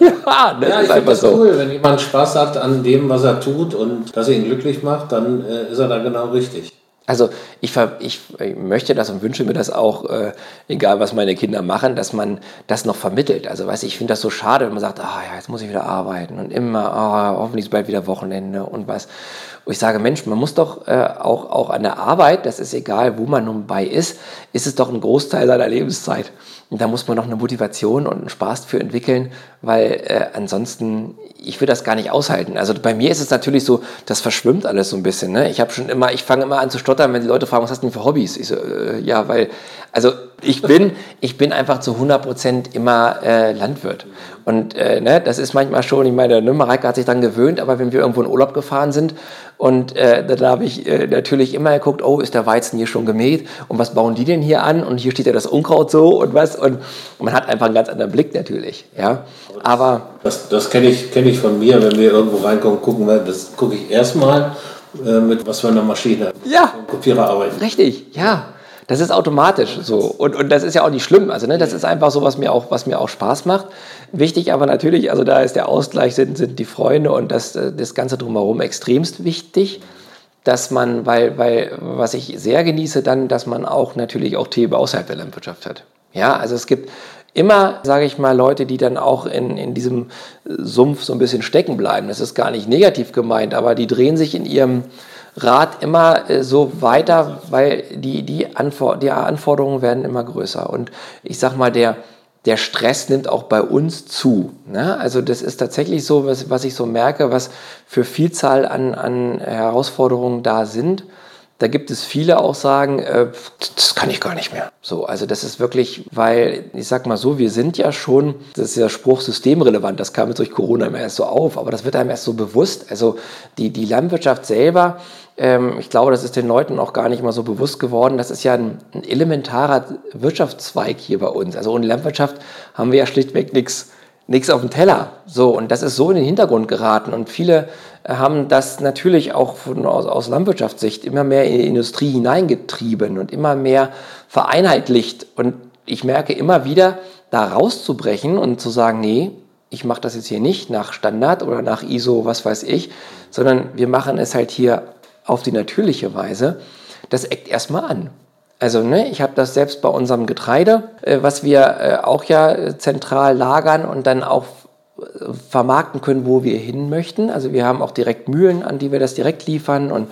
ja, das ja, ist einfach das so. cool. Wenn jemand Spaß hat an dem, was er tut und das ihn glücklich macht, dann äh, ist er da genau richtig. Also ich, ich, möchte das und wünsche mir das auch, äh, egal was meine Kinder machen, dass man das noch vermittelt. Also weiß ich, ich finde das so schade, wenn man sagt, ah ja, jetzt muss ich wieder arbeiten und immer, ah, hoffentlich ist bald wieder Wochenende und was. Und ich sage, Mensch, man muss doch äh, auch, auch an der Arbeit, das ist egal, wo man nun bei ist, ist es doch ein Großteil seiner Lebenszeit. Und da muss man noch eine Motivation und einen Spaß für entwickeln, weil äh, ansonsten, ich würde das gar nicht aushalten. Also bei mir ist es natürlich so, das verschwimmt alles so ein bisschen. Ne? Ich habe schon immer, ich fange immer an zu stottern, wenn die Leute fragen, was hast du denn für Hobbys? Ich so, äh, ja, weil, also ich bin, ich bin einfach zu 100 Prozent immer äh, Landwirt. Und äh, ne, das ist manchmal schon, ich meine, ne, Mareike hat sich dann gewöhnt, aber wenn wir irgendwo in Urlaub gefahren sind und äh, dann habe ich äh, natürlich immer geguckt, oh, ist der Weizen hier schon gemäht und was bauen die denn hier an und hier steht ja das Unkraut so und was und, und man hat einfach einen ganz anderen Blick natürlich, ja. Aber das, das kenne ich, kenn ich von mir, wenn wir irgendwo reinkommen, gucken wir, das gucke ich erstmal äh, mit was für einer Maschine, ja, Kopierer arbeiten. Richtig, ja. Das ist automatisch so. Und, und das ist ja auch nicht schlimm. Also, ne, das ist einfach so, was mir auch, was mir auch Spaß macht. Wichtig aber natürlich, also da ist der Ausgleich, sind, sind die Freunde und das, das Ganze drumherum extremst wichtig. Dass man, weil, weil, was ich sehr genieße, dann, dass man auch natürlich auch Themen außerhalb der Landwirtschaft hat. Ja, also es gibt immer, sage ich mal, Leute, die dann auch in, in diesem Sumpf so ein bisschen stecken bleiben. Das ist gar nicht negativ gemeint, aber die drehen sich in ihrem, Rat immer äh, so weiter, weil die, die, Anfor die Anforderungen werden immer größer. Und ich sag mal, der, der Stress nimmt auch bei uns zu. Ne? Also das ist tatsächlich so, was, was ich so merke, was für Vielzahl an, an Herausforderungen da sind. Da gibt es viele auch sagen, äh, das kann ich gar nicht mehr. So, also das ist wirklich, weil ich sag mal so, wir sind ja schon, das ist ja Spruch systemrelevant, das kam jetzt durch Corona immer erst so auf, aber das wird einem erst so bewusst. Also die, die Landwirtschaft selber ähm, ich glaube, das ist den Leuten auch gar nicht mal so bewusst geworden. Das ist ja ein, ein elementarer Wirtschaftszweig hier bei uns. Also ohne Landwirtschaft haben wir ja schlichtweg nichts nichts auf dem Teller. So, und das ist so in den Hintergrund geraten. Und viele äh, haben das natürlich auch von, aus, aus Landwirtschaftssicht immer mehr in die Industrie hineingetrieben und immer mehr vereinheitlicht. Und ich merke immer wieder, da rauszubrechen und zu sagen, nee, ich mache das jetzt hier nicht nach Standard oder nach ISO, was weiß ich, sondern wir machen es halt hier auf die natürliche Weise, das eckt erstmal an. Also ne, ich habe das selbst bei unserem Getreide, äh, was wir äh, auch ja zentral lagern und dann auch äh, vermarkten können, wo wir hin möchten. Also wir haben auch direkt Mühlen, an die wir das direkt liefern und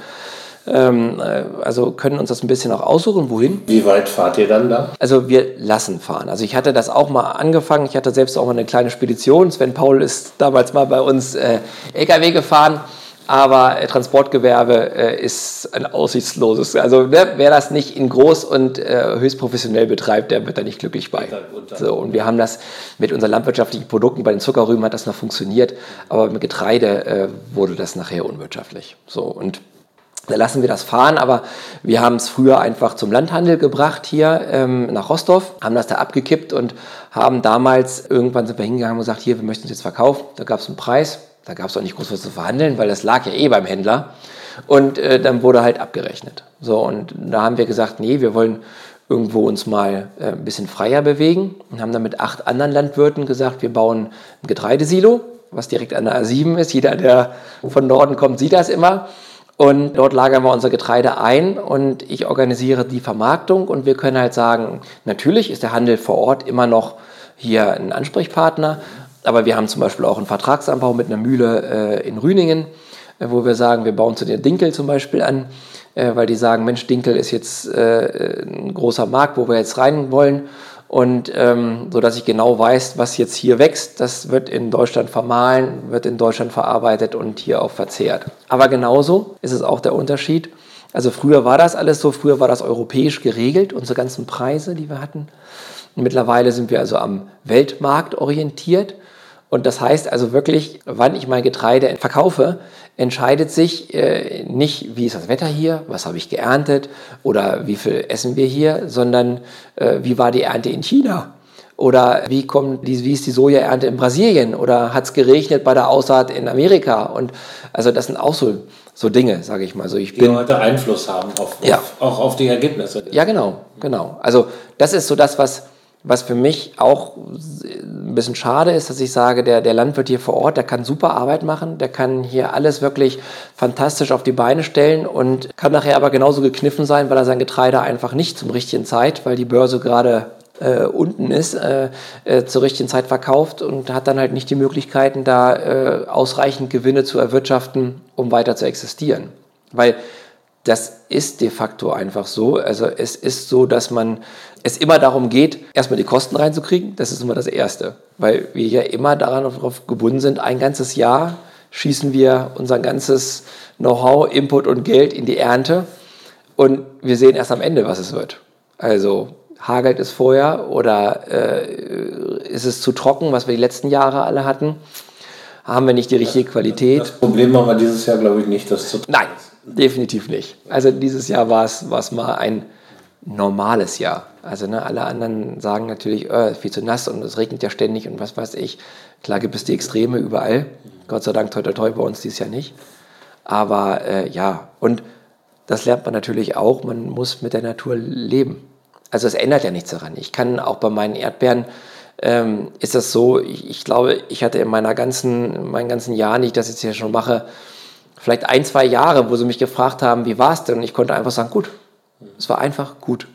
ähm, äh, also können uns das ein bisschen auch aussuchen, wohin. Wie weit fahrt ihr dann da? Also wir lassen fahren. Also ich hatte das auch mal angefangen. Ich hatte selbst auch mal eine kleine Spedition. Sven Paul ist damals mal bei uns äh, LKW gefahren. Aber äh, Transportgewerbe äh, ist ein aussichtsloses. Also ne, wer das nicht in groß und äh, höchst professionell betreibt, der wird da nicht glücklich bei. So, und wir haben das mit unseren landwirtschaftlichen Produkten, bei den Zuckerrüben hat das noch funktioniert, aber mit Getreide äh, wurde das nachher unwirtschaftlich. So, und Da lassen wir das fahren, aber wir haben es früher einfach zum Landhandel gebracht hier ähm, nach Rostov, haben das da abgekippt und haben damals, irgendwann sind wir hingegangen und gesagt, hier, wir möchten es jetzt verkaufen. Da gab es einen Preis, da gab es auch nicht groß was zu verhandeln, weil das lag ja eh beim Händler. Und äh, dann wurde halt abgerechnet. So, und da haben wir gesagt, nee, wir wollen irgendwo uns mal äh, ein bisschen freier bewegen und haben dann mit acht anderen Landwirten gesagt, wir bauen ein Getreidesilo, was direkt an der A7 ist. Jeder, der von Norden kommt, sieht das immer. Und dort lagern wir unser Getreide ein und ich organisiere die Vermarktung und wir können halt sagen, natürlich ist der Handel vor Ort immer noch hier ein Ansprechpartner, aber wir haben zum Beispiel auch einen Vertragsanbau mit einer Mühle äh, in Rüningen, äh, wo wir sagen, wir bauen zu den Dinkel zum Beispiel an, äh, weil die sagen, Mensch, Dinkel ist jetzt äh, ein großer Markt, wo wir jetzt rein wollen und ähm, so dass ich genau weiß, was jetzt hier wächst, das wird in Deutschland vermahlen, wird in Deutschland verarbeitet und hier auch verzehrt. Aber genauso ist es auch der Unterschied. Also früher war das alles so, früher war das europäisch geregelt, unsere ganzen Preise, die wir hatten. Mittlerweile sind wir also am Weltmarkt orientiert. Und das heißt also wirklich, wann ich mein Getreide verkaufe, entscheidet sich äh, nicht, wie ist das Wetter hier, was habe ich geerntet oder wie viel essen wir hier, sondern äh, wie war die Ernte in China oder wie, kommt die, wie ist die Sojaernte in Brasilien oder hat es geregnet bei der Aussaat in Amerika und also das sind auch so, so Dinge, sage ich mal. So, ich die heute Einfluss haben auf, ja. auf, auch auf die Ergebnisse. Ja, genau, genau. Also das ist so das, was was für mich auch ein bisschen schade ist, dass ich sage, der, der Landwirt hier vor Ort, der kann super Arbeit machen, der kann hier alles wirklich fantastisch auf die Beine stellen und kann nachher aber genauso gekniffen sein, weil er sein Getreide einfach nicht zum richtigen Zeit, weil die Börse gerade äh, unten ist, äh, äh, zur richtigen Zeit verkauft und hat dann halt nicht die Möglichkeiten, da äh, ausreichend Gewinne zu erwirtschaften, um weiter zu existieren. Weil das ist de facto einfach so. Also es ist so, dass man es immer darum geht, erstmal die Kosten reinzukriegen. Das ist immer das Erste, weil wir ja immer darauf gebunden sind, ein ganzes Jahr schießen wir unser ganzes Know-how, Input und Geld in die Ernte und wir sehen erst am Ende, was es wird. Also hagelt es vorher oder äh, ist es zu trocken, was wir die letzten Jahre alle hatten? Haben wir nicht die richtige Qualität? Das Problem haben wir dieses Jahr, glaube ich, nicht, das zu Nein, definitiv nicht. Also dieses Jahr war es, mal ein normales Jahr. Also ne, alle anderen sagen natürlich, äh, viel zu nass und es regnet ja ständig und was weiß ich. Klar gibt es die Extreme überall. Gott sei Dank, toi, toi, toi, bei uns dieses Jahr nicht. Aber äh, ja, und das lernt man natürlich auch, man muss mit der Natur leben. Also es ändert ja nichts daran. Ich kann auch bei meinen Erdbeeren, ähm, ist das so, ich, ich, glaube, ich hatte in meiner ganzen, in meinen ganzen Jahren, die ich das jetzt hier schon mache, vielleicht ein, zwei Jahre, wo sie mich gefragt haben, wie war es denn? Und ich konnte einfach sagen, gut, es war einfach gut.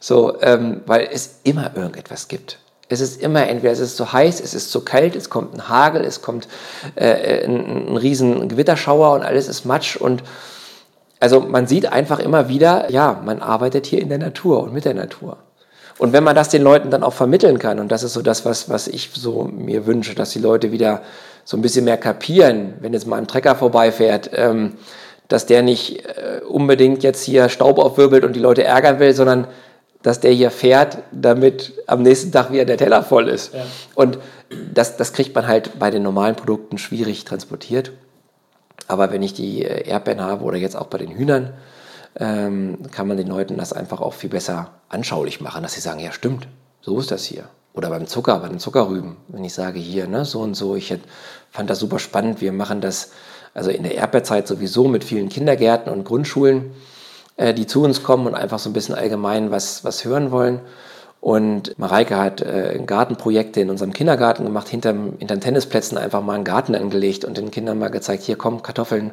So, ähm, weil es immer irgendetwas gibt. Es ist immer entweder es ist zu heiß, es ist zu kalt, es kommt ein Hagel, es kommt äh, ein, ein riesen Gewitterschauer und alles ist Matsch und also man sieht einfach immer wieder, ja, man arbeitet hier in der Natur und mit der Natur. Und wenn man das den Leuten dann auch vermitteln kann, und das ist so das, was, was ich so mir wünsche, dass die Leute wieder so ein bisschen mehr kapieren, wenn jetzt mal ein Trecker vorbeifährt, ähm, dass der nicht äh, unbedingt jetzt hier Staub aufwirbelt und die Leute ärgern will, sondern dass der hier fährt, damit am nächsten Tag wieder der Teller voll ist. Ja. Und das, das kriegt man halt bei den normalen Produkten schwierig transportiert. Aber wenn ich die äh, Erdbeeren habe oder jetzt auch bei den Hühnern, ähm, kann man den Leuten das einfach auch viel besser anschaulich machen, dass sie sagen, ja stimmt, so ist das hier. Oder beim Zucker, bei den Zuckerrüben, wenn ich sage hier, ne, so und so, ich fand das super spannend, wir machen das also in der Erdbeerzeit sowieso mit vielen Kindergärten und Grundschulen, äh, die zu uns kommen und einfach so ein bisschen allgemein was, was hören wollen. Und Mareike hat äh, Gartenprojekte in unserem Kindergarten gemacht, hinterm, hinter Tennisplätzen einfach mal einen Garten angelegt und den Kindern mal gezeigt, hier kommen Kartoffeln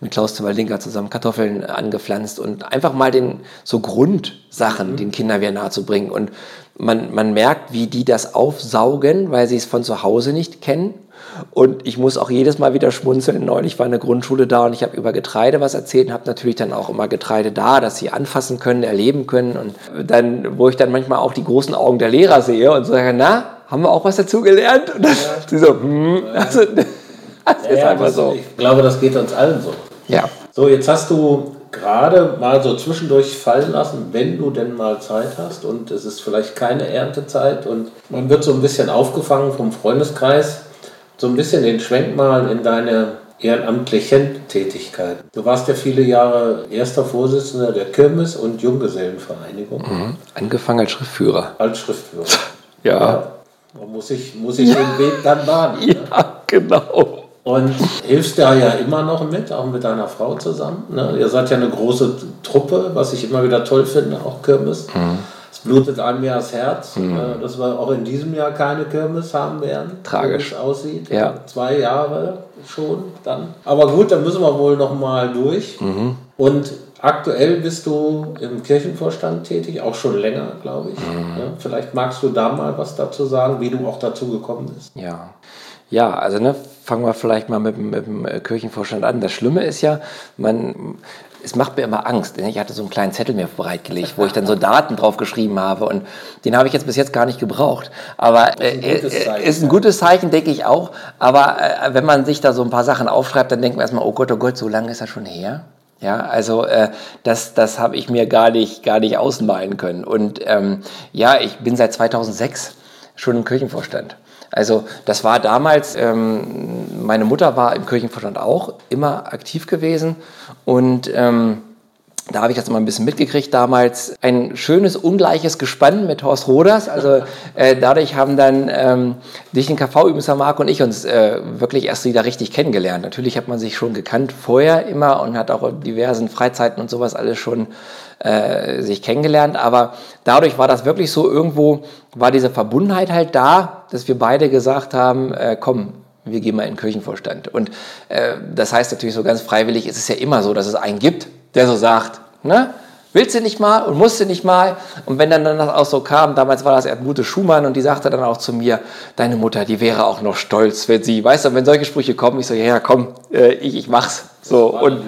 mit Klaus Zimmerlinker zusammen Kartoffeln angepflanzt und einfach mal den so Grundsachen mhm. den Kindern wieder nahe zu bringen. Und man, man merkt, wie die das aufsaugen, weil sie es von zu Hause nicht kennen und ich muss auch jedes Mal wieder schmunzeln. Neulich war eine Grundschule da und ich habe über Getreide was erzählt und habe natürlich dann auch immer Getreide da, dass sie anfassen können, erleben können. Und dann, wo ich dann manchmal auch die großen Augen der Lehrer sehe und sage, na, haben wir auch was dazu gelernt? Und dann, ja. sie so, hm, also, das ja, ist einfach das, so. Ich glaube, das geht uns allen so. Ja. So, jetzt hast du gerade mal so zwischendurch fallen lassen, wenn du denn mal Zeit hast und es ist vielleicht keine Erntezeit und man wird so ein bisschen aufgefangen vom Freundeskreis so ein bisschen den Schwenk mal in deine ehrenamtlichen Tätigkeiten. Du warst ja viele Jahre erster Vorsitzender der Kirmes- und Junggesellenvereinigung. Mhm. Angefangen als Schriftführer. Als Schriftführer. ja. ja. Muss ich, muss ich ja. den Weg dann bahnen. Ne? Ja, genau. Und hilfst da ja immer noch mit, auch mit deiner Frau zusammen. Ne? Ihr seid ja eine große Truppe, was ich immer wieder toll finde, auch Kirmes. Mhm. Es blutet einem ja das Herz, mhm. Äh, dass wir auch in diesem Jahr keine Kirmes haben werden. Tragisch. aussieht. Ja. Zwei Jahre schon dann. Aber gut, dann müssen wir wohl noch mal durch. Mhm. Und aktuell bist du im Kirchenvorstand tätig, auch schon länger, glaube ich. Mhm. Ja, vielleicht magst du da mal was dazu sagen, wie du auch dazu gekommen bist. Ja. Ja, also ne, fangen wir vielleicht mal mit, mit dem Kirchenvorstand an. Das Schlimme ist ja, man es macht mir immer Angst. Ich hatte so einen kleinen Zettel mir bereitgelegt, wo ich dann so Daten drauf geschrieben habe und den habe ich jetzt bis jetzt gar nicht gebraucht. Aber äh, ist, ein ist ein gutes Zeichen, denke ich auch. Aber äh, wenn man sich da so ein paar Sachen aufschreibt, dann denkt man erstmal, oh Gott, oh Gott, so lange ist das schon her. Ja, also äh, das, das habe ich mir gar nicht, gar nicht ausmalen können. Und ähm, ja, ich bin seit 2006 schon im Kirchenvorstand. Also das war damals, ähm, meine Mutter war im Kirchenvorstand auch immer aktiv gewesen und ähm, da habe ich das mal ein bisschen mitgekriegt damals. Ein schönes, ungleiches Gespann mit Horst Roders. Also äh, dadurch haben dann ähm, dich, den KV-Übungsher Marc und ich uns äh, wirklich erst wieder richtig kennengelernt. Natürlich hat man sich schon gekannt vorher immer und hat auch in diversen Freizeiten und sowas alles schon äh, sich kennengelernt. Aber dadurch war das wirklich so, irgendwo war diese Verbundenheit halt da, dass wir beide gesagt haben, äh, komm, wir gehen mal in den Kirchenvorstand. Und äh, das heißt natürlich so ganz freiwillig ist es ja immer so, dass es einen gibt, der so sagt, ne? Willst du nicht mal und musst du nicht mal? Und wenn dann, dann das auch so kam, damals war das Erdmute Schumann und die sagte dann auch zu mir, deine Mutter, die wäre auch noch stolz, wenn sie, weißt du, wenn solche Sprüche kommen, ich so, ja, komm, äh, ich, ich mach's. So, und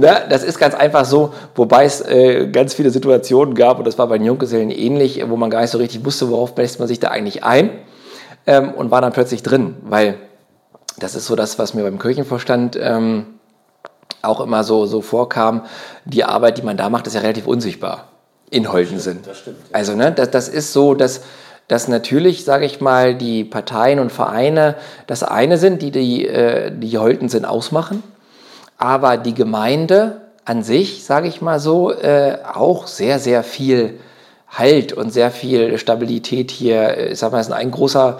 ne, das ist ganz einfach so, wobei es äh, ganz viele Situationen gab, und das war bei den Junggesellen ähnlich, wo man gar nicht so richtig wusste, worauf lässt man sich da eigentlich ein ähm, und war dann plötzlich drin, weil das ist so das, was mir beim Kirchenvorstand ähm, auch immer so, so vorkam, die Arbeit, die man da macht, ist ja relativ unsichtbar in Holtensen. Das stimmt. Ja. Also ne, das, das ist so, dass, dass natürlich, sage ich mal, die Parteien und Vereine das eine sind, die die, äh, die Holtensen ausmachen, aber die Gemeinde an sich, sage ich mal so, äh, auch sehr, sehr viel Halt und sehr viel Stabilität hier, ich sag mal, ist ein großer,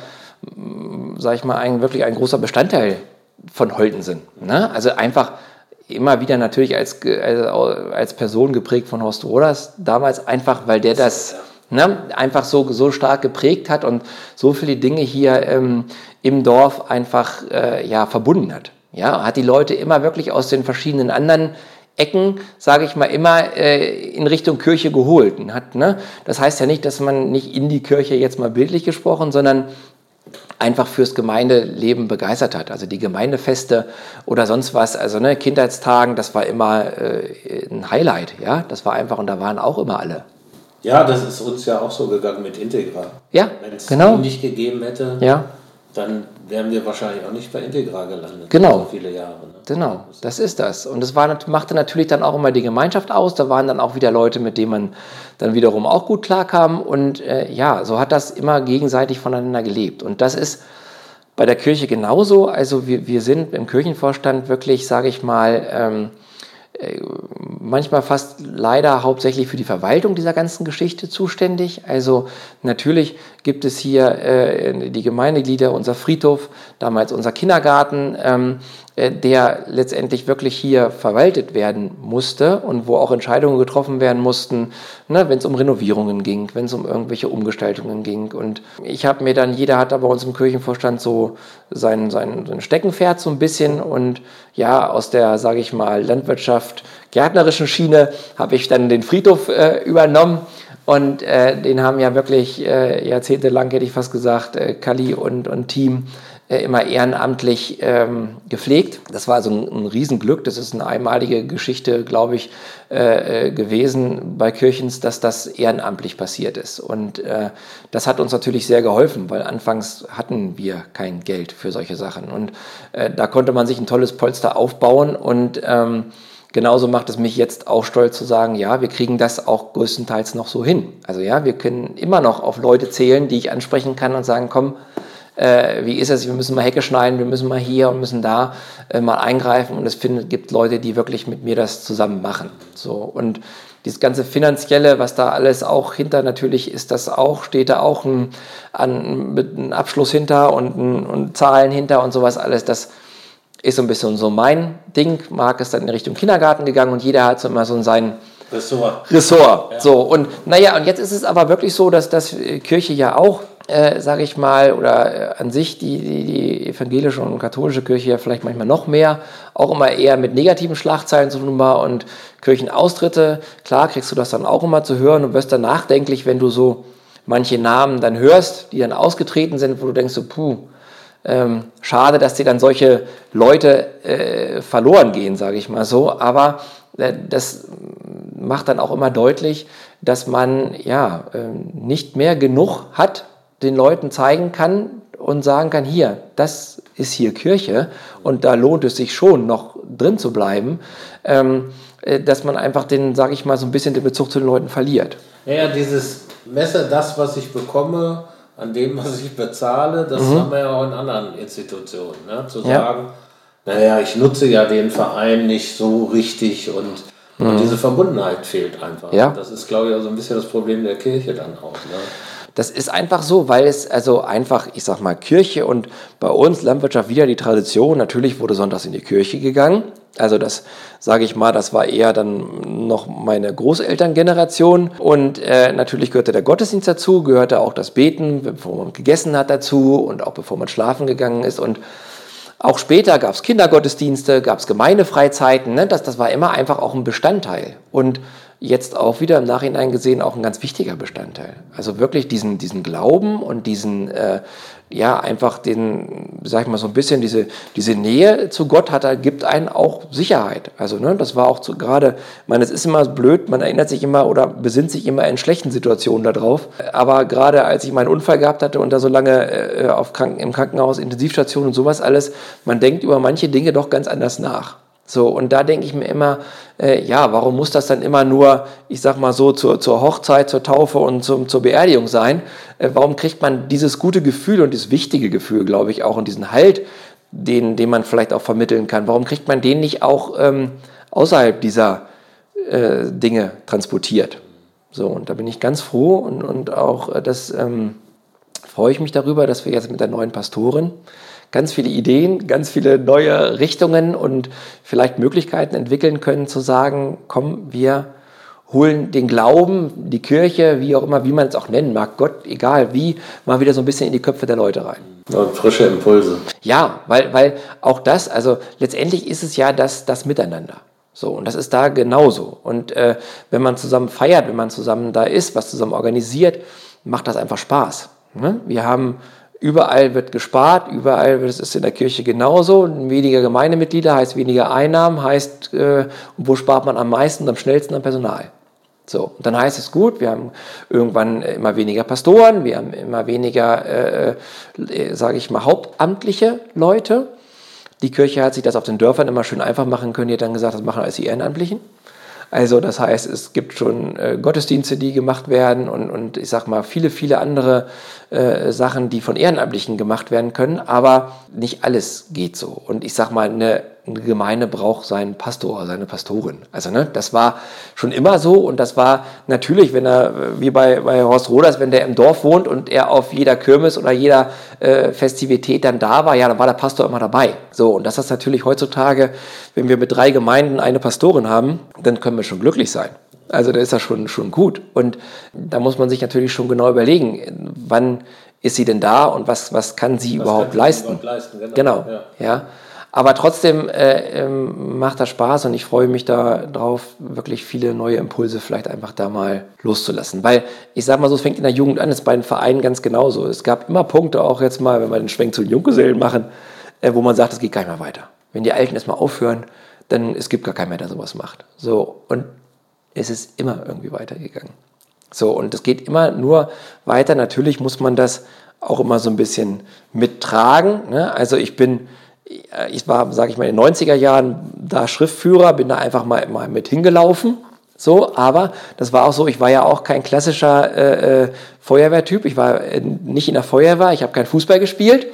sage ich mal, ein, wirklich ein großer Bestandteil von Holtensen. Ne? Also einfach immer wieder natürlich als, als Person geprägt von Horst Roders, damals einfach, weil der das ne, einfach so, so stark geprägt hat und so viele Dinge hier ähm, im Dorf einfach äh, ja, verbunden hat. Ja, hat die Leute immer wirklich aus den verschiedenen anderen Ecken, sage ich mal, immer äh, in Richtung Kirche geholt. Hat, ne? Das heißt ja nicht, dass man nicht in die Kirche jetzt mal bildlich gesprochen, sondern einfach fürs Gemeindeleben begeistert hat. Also die Gemeindefeste oder sonst was, also ne, Kindheitstagen, das war immer äh, ein Highlight, ja, das war einfach und da waren auch immer alle. Ja, das ist uns ja auch so gegangen mit Integra. Ja, Wenn es genau. nicht gegeben hätte, ja. Dann wären wir wahrscheinlich auch nicht bei Integra gelandet. Genau. So viele Jahre. Ne? Genau, das ist das. Und das war, machte natürlich dann auch immer die Gemeinschaft aus. Da waren dann auch wieder Leute, mit denen man dann wiederum auch gut klarkam. Und äh, ja, so hat das immer gegenseitig voneinander gelebt. Und das ist bei der Kirche genauso. Also wir, wir sind im Kirchenvorstand wirklich, sage ich mal, ähm, äh, manchmal fast leider hauptsächlich für die Verwaltung dieser ganzen Geschichte zuständig. Also natürlich gibt es hier äh, die Gemeindeglieder, unser Friedhof, damals unser Kindergarten. Ähm, äh, der letztendlich wirklich hier verwaltet werden musste und wo auch Entscheidungen getroffen werden mussten, ne, wenn es um Renovierungen ging, wenn es um irgendwelche Umgestaltungen ging. Und ich habe mir dann, jeder hat da bei uns im Kirchenvorstand so sein, sein, sein Steckenpferd so ein bisschen und ja, aus der, sage ich mal, Landwirtschaft, gärtnerischen Schiene habe ich dann den Friedhof äh, übernommen. Und äh, den haben ja wirklich äh, jahrzehntelang, hätte ich fast gesagt, äh, Kali und, und Team äh, immer ehrenamtlich ähm, gepflegt. Das war also ein, ein, Riesenglück. Das ist eine einmalige Geschichte, glaube ich, äh, äh, gewesen bei Kirchens, dass das ehrenamtlich passiert ist. Und äh, das hat uns natürlich sehr geholfen, weil anfangs hatten wir kein Geld für solche Sachen. Und äh, da konnte man sich ein tolles Polster aufbauen und ähm, Genauso macht es mich jetzt auch stolz zu sagen, ja, wir kriegen das auch größtenteils noch so hin. Also ja, wir können immer noch auf Leute zählen, die ich ansprechen kann und sagen, komm, äh, wie ist es, wir müssen mal Hecke schneiden, wir müssen mal hier und müssen da äh, mal eingreifen und es findet, gibt Leute, die wirklich mit mir das zusammen machen. So, und dieses ganze Finanzielle, was da alles auch hinter natürlich ist, das auch, steht da auch ein, ein, ein Abschluss hinter und, ein, und Zahlen hinter und sowas alles, das ist so ein bisschen so mein Ding. Marc ist dann in Richtung Kindergarten gegangen und jeder hat so immer so sein Ressort. Ressort. Ja. So, und naja, und jetzt ist es aber wirklich so, dass das Kirche ja auch, äh, sage ich mal, oder äh, an sich die, die, die, evangelische und katholische Kirche ja vielleicht manchmal noch mehr, auch immer eher mit negativen Schlagzeilen zu tun war und Kirchenaustritte, klar kriegst du das dann auch immer zu hören und wirst dann nachdenklich, wenn du so manche Namen dann hörst, die dann ausgetreten sind, wo du denkst so, puh, ähm, schade, dass dir dann solche Leute äh, verloren gehen, sage ich mal so. Aber äh, das macht dann auch immer deutlich, dass man ja äh, nicht mehr genug hat, den Leuten zeigen kann und sagen kann, hier, das ist hier Kirche und da lohnt es sich schon noch drin zu bleiben, ähm, äh, dass man einfach den, sage ich mal, so ein bisschen den Bezug zu den Leuten verliert. Ja, dieses Messer, das, was ich bekomme, an dem, was ich bezahle, das mhm. haben wir ja auch in anderen Institutionen. Ne? Zu ja. sagen, naja, ich nutze ja den Verein nicht so richtig und, mhm. und diese Verbundenheit fehlt einfach. Ja. Das ist, glaube ich, auch so ein bisschen das Problem der Kirche dann auch. Ne? Das ist einfach so, weil es also einfach, ich sag mal, Kirche und bei uns Landwirtschaft wieder die Tradition. Natürlich wurde sonntags in die Kirche gegangen. Also das, sage ich mal, das war eher dann noch meine Großelterngeneration. Und äh, natürlich gehörte der Gottesdienst dazu, gehörte auch das Beten, bevor man gegessen hat dazu und auch bevor man schlafen gegangen ist. Und auch später gab es Kindergottesdienste, gab es Gemeindefreizeiten. Ne? Das, das war immer einfach auch ein Bestandteil. Und jetzt auch wieder im Nachhinein gesehen auch ein ganz wichtiger Bestandteil. Also wirklich diesen, diesen Glauben und diesen, äh, ja, einfach den, sag ich mal, so ein bisschen diese, diese Nähe zu Gott hat, gibt einen auch Sicherheit. Also, ne, das war auch zu, gerade, meine, es ist immer blöd, man erinnert sich immer oder besinnt sich immer in schlechten Situationen darauf. Aber gerade als ich meinen Unfall gehabt hatte und da so lange äh, auf Kranken, im Krankenhaus, Intensivstation und sowas alles, man denkt über manche Dinge doch ganz anders nach. So, und da denke ich mir immer, äh, ja, warum muss das dann immer nur, ich sag mal so, zur, zur Hochzeit, zur Taufe und zum, zur Beerdigung sein? Äh, warum kriegt man dieses gute Gefühl und dieses wichtige Gefühl, glaube ich, auch und diesen Halt, den, den man vielleicht auch vermitteln kann, warum kriegt man den nicht auch ähm, außerhalb dieser äh, Dinge transportiert? So, und da bin ich ganz froh und, und auch äh, das ähm, freue ich mich darüber, dass wir jetzt mit der neuen Pastorin ganz viele Ideen, ganz viele neue Richtungen und vielleicht Möglichkeiten entwickeln können, zu sagen, komm, wir holen den Glauben, die Kirche, wie auch immer, wie man es auch nennen mag, Gott, egal wie, mal wieder so ein bisschen in die Köpfe der Leute rein. Und frische Impulse. Ja, weil, weil auch das, also letztendlich ist es ja das, das Miteinander. So, und das ist da genauso. Und äh, wenn man zusammen feiert, wenn man zusammen da ist, was zusammen organisiert, macht das einfach Spaß. Ne? Wir haben Überall wird gespart, überall es ist in der Kirche genauso. Weniger Gemeindemitglieder heißt weniger Einnahmen, heißt, äh, wo spart man am meisten und am schnellsten am Personal. So, dann heißt es gut, wir haben irgendwann immer weniger Pastoren, wir haben immer weniger, äh, äh, sage ich mal, hauptamtliche Leute. Die Kirche hat sich das auf den Dörfern immer schön einfach machen können, die hat dann gesagt, das machen alles die Ehrenamtlichen. Also das heißt, es gibt schon äh, Gottesdienste, die gemacht werden und, und ich sag mal viele, viele andere äh, Sachen, die von Ehrenamtlichen gemacht werden können, aber nicht alles geht so. Und ich sag mal, eine, eine Gemeinde braucht seinen Pastor, seine Pastorin. Also ne, das war schon immer so und das war natürlich, wenn er, wie bei, bei Horst Roders, wenn der im Dorf wohnt und er auf jeder Kirmes oder jeder äh, Festivität dann da war, ja, dann war der Pastor immer dabei. So, und das ist natürlich heutzutage, wenn wir mit drei Gemeinden eine Pastorin haben, dann können wir schon glücklich sein. Also da ist das schon, schon gut. Und da muss man sich natürlich schon genau überlegen, wann ist sie denn da und was, was kann sie was überhaupt kann leisten. Überhaupt leisten. Genau. genau. Ja. ja. Aber trotzdem äh, ähm, macht das Spaß und ich freue mich darauf, wirklich viele neue Impulse vielleicht einfach da mal loszulassen. Weil ich sage mal so, es fängt in der Jugend an, ist bei den Vereinen ganz genauso. Es gab immer Punkte, auch jetzt mal, wenn wir den Schwenk zu den Junggesellen machen, äh, wo man sagt, es geht gar nicht mehr weiter. Wenn die Alten erstmal aufhören, dann es gibt gar keinen mehr, der sowas macht. So, und es ist immer irgendwie weitergegangen. So, und es geht immer nur weiter. Natürlich muss man das auch immer so ein bisschen mittragen. Ne? Also ich bin, ich war, sage ich mal, in den 90er Jahren da Schriftführer, bin da einfach mal, mal mit hingelaufen. So, aber das war auch so, ich war ja auch kein klassischer äh, äh Feuerwehrtyp. Ich war äh, nicht in der Feuerwehr, ich habe kein Fußball gespielt.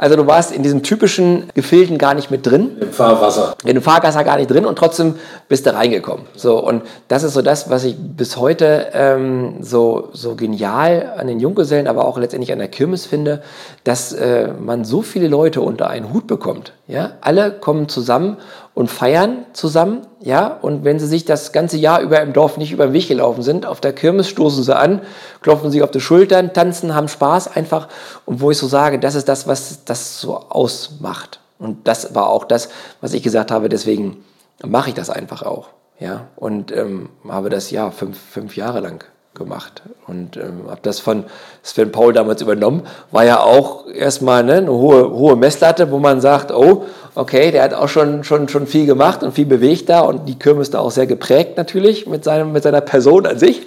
Also du warst in diesen typischen Gefilden gar nicht mit drin. Im Fahrwasser. In dem Fahrwasser gar nicht drin und trotzdem bist du reingekommen. So, und das ist so das, was ich bis heute ähm, so, so genial an den Junggesellen, aber auch letztendlich an der Kirmes finde, dass äh, man so viele Leute unter einen Hut bekommt. Ja? Alle kommen zusammen und feiern zusammen, ja, und wenn sie sich das ganze Jahr über im Dorf nicht über den Weg gelaufen sind, auf der Kirmes stoßen sie an, klopfen sich auf die Schultern, tanzen, haben Spaß einfach. Und wo ich so sage, das ist das, was das so ausmacht. Und das war auch das, was ich gesagt habe, deswegen mache ich das einfach auch, ja, und ähm, habe das ja fünf, fünf Jahre lang gemacht und ähm, habe das von Sven Paul damals übernommen. War ja auch erstmal ne, eine hohe, hohe Messlatte, wo man sagt, oh, okay, der hat auch schon, schon, schon viel gemacht und viel bewegt da und die Kirmes da auch sehr geprägt natürlich mit, seinem, mit seiner Person an sich.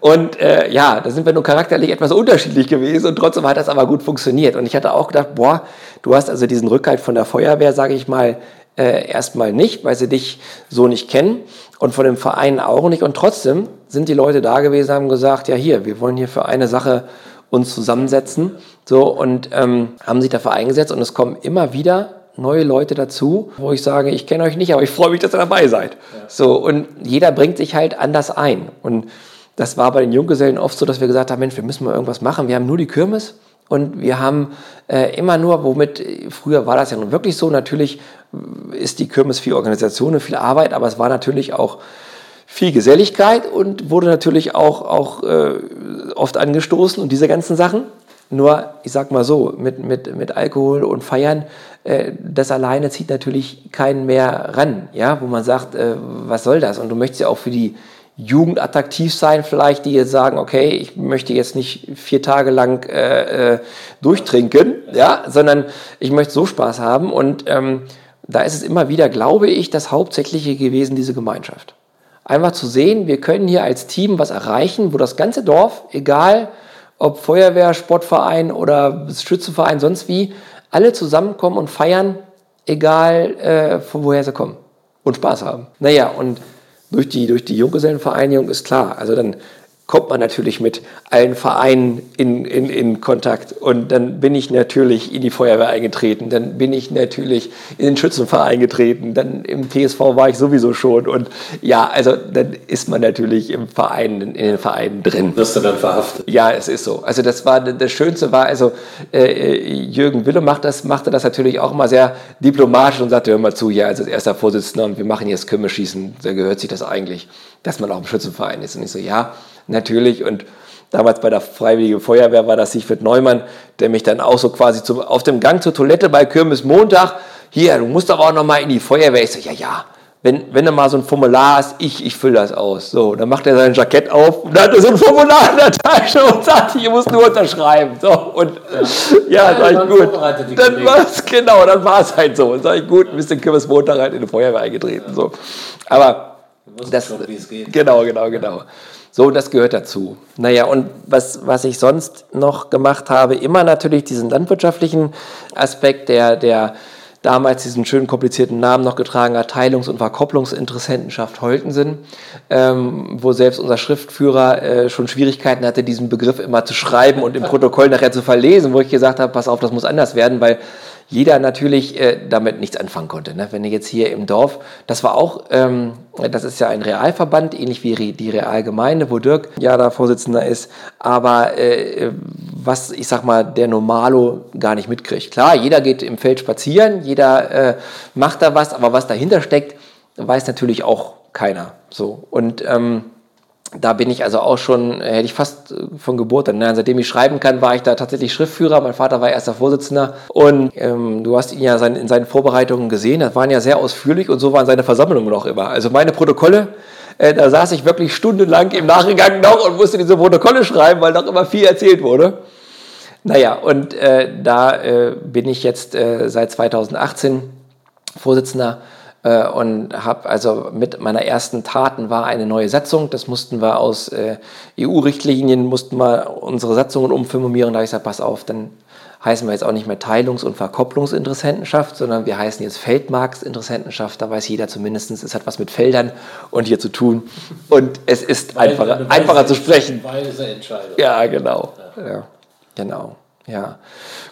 Und äh, ja, da sind wir nur charakterlich etwas unterschiedlich gewesen und trotzdem hat das aber gut funktioniert. Und ich hatte auch gedacht, boah, du hast also diesen Rückhalt von der Feuerwehr, sage ich mal, äh, erstmal nicht, weil sie dich so nicht kennen und von dem Verein auch nicht. Und trotzdem sind die Leute da gewesen, haben gesagt, ja hier, wir wollen hier für eine Sache uns zusammensetzen. So und ähm, haben sich dafür eingesetzt und es kommen immer wieder neue Leute dazu, wo ich sage, ich kenne euch nicht, aber ich freue mich, dass ihr dabei seid. Ja. So und jeder bringt sich halt anders ein und das war bei den Junggesellen oft so, dass wir gesagt haben, Mensch, wir müssen mal irgendwas machen. Wir haben nur die Kirmes und wir haben äh, immer nur, womit früher war das ja nun wirklich so. Natürlich ist die Kirmes viel Organisation und viel Arbeit, aber es war natürlich auch viel Geselligkeit und wurde natürlich auch, auch äh, oft angestoßen und diese ganzen Sachen. Nur, ich sag mal so, mit, mit, mit Alkohol und Feiern, äh, das alleine zieht natürlich keinen mehr ran, ja, wo man sagt, äh, was soll das? Und du möchtest ja auch für die Jugend attraktiv sein, vielleicht, die jetzt sagen, okay, ich möchte jetzt nicht vier Tage lang äh, äh, durchtrinken, ja, sondern ich möchte so Spaß haben. Und ähm, da ist es immer wieder, glaube ich, das Hauptsächliche gewesen, diese Gemeinschaft. Einfach zu sehen, wir können hier als Team was erreichen, wo das ganze Dorf, egal ob Feuerwehr, Sportverein oder Schützenverein, sonst wie, alle zusammenkommen und feiern, egal äh, von woher sie kommen und Spaß haben. Naja, und durch die, durch die Junggesellenvereinigung ist klar, also dann kommt man natürlich mit allen Vereinen in, in, in Kontakt. Und dann bin ich natürlich in die Feuerwehr eingetreten, dann bin ich natürlich in den Schützenverein getreten, dann im TSV war ich sowieso schon. Und ja, also dann ist man natürlich im Verein, in den Vereinen drin. Wirst du dann verhaftet? Ja, es ist so. Also das war das Schönste war, also äh, Jürgen Wille macht das, machte das natürlich auch mal sehr diplomatisch und sagte, hör mal zu, hier als erster Vorsitzender und wir machen jetzt Kümmerschießen, da gehört sich das eigentlich, dass man auch im Schützenverein ist. Und ich so, ja, natürlich. Und damals bei der Freiwilligen Feuerwehr war das Siegfried Neumann, der mich dann auch so quasi zum, auf dem Gang zur Toilette bei Kirmes Montag, hier, du musst aber auch noch mal in die Feuerwehr. Ich so, ja, ja. Wenn, wenn du mal so ein Formular hast, ich, ich fülle das aus. So, dann macht er sein Jackett auf und dann hat er so ein Formular in der Tasche und sagt, ich muss nur unterschreiben. So, und ja, ja sag ich gut. Dann war's, genau, dann war es halt so. Und sag ich gut, bist du Kirmes Montag halt in die Feuerwehr eingetreten. So. Aber das, schon, genau, genau, genau. So, das gehört dazu. Naja, und was, was ich sonst noch gemacht habe, immer natürlich diesen landwirtschaftlichen Aspekt, der, der damals diesen schönen komplizierten Namen noch getragen hat, Teilungs- und Verkopplungsinteressentenschaft Holtensen, ähm, wo selbst unser Schriftführer äh, schon Schwierigkeiten hatte, diesen Begriff immer zu schreiben und im Protokoll nachher zu verlesen, wo ich gesagt habe, pass auf, das muss anders werden, weil jeder natürlich äh, damit nichts anfangen konnte. Ne? Wenn ihr jetzt hier im Dorf, das war auch, ähm, das ist ja ein Realverband, ähnlich wie die Realgemeinde, wo Dirk ja da Vorsitzender ist, aber äh, was, ich sag mal, der Normalo gar nicht mitkriegt. Klar, jeder geht im Feld spazieren, jeder äh, macht da was, aber was dahinter steckt, weiß natürlich auch keiner. So und ähm, da bin ich also auch schon, hätte ich fast von Geburt an. Ne? Seitdem ich schreiben kann, war ich da tatsächlich Schriftführer. Mein Vater war erster Vorsitzender. Und ähm, du hast ihn ja sein, in seinen Vorbereitungen gesehen. Das waren ja sehr ausführlich und so waren seine Versammlungen noch immer. Also meine Protokolle, äh, da saß ich wirklich stundenlang im Nachgang noch und musste diese Protokolle schreiben, weil noch immer viel erzählt wurde. Naja, und äh, da äh, bin ich jetzt äh, seit 2018 Vorsitzender äh, und habe also mit meiner ersten Taten war eine neue Satzung. Das mussten wir aus äh, EU-Richtlinien, mussten wir unsere Satzungen umformulieren. Da habe ich gesagt, pass auf, dann heißen wir jetzt auch nicht mehr Teilungs- und Verkopplungsinteressentenschaft, sondern wir heißen jetzt Feldmarksinteressentenschaft. Da weiß jeder zumindest, es hat was mit Feldern und hier zu tun. Und es ist einfacher, einfacher zu sprechen. Weise Entscheidung. Ja, genau. Ja. ja. genau. Ja,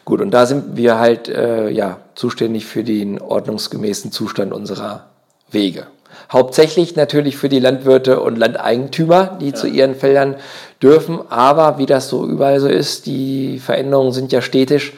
gut. Und da sind wir halt äh, ja, zuständig für den ordnungsgemäßen Zustand unserer Wege. Hauptsächlich natürlich für die Landwirte und Landeigentümer, die ja. zu ihren Feldern dürfen. Aber wie das so überall so ist, die Veränderungen sind ja stetisch,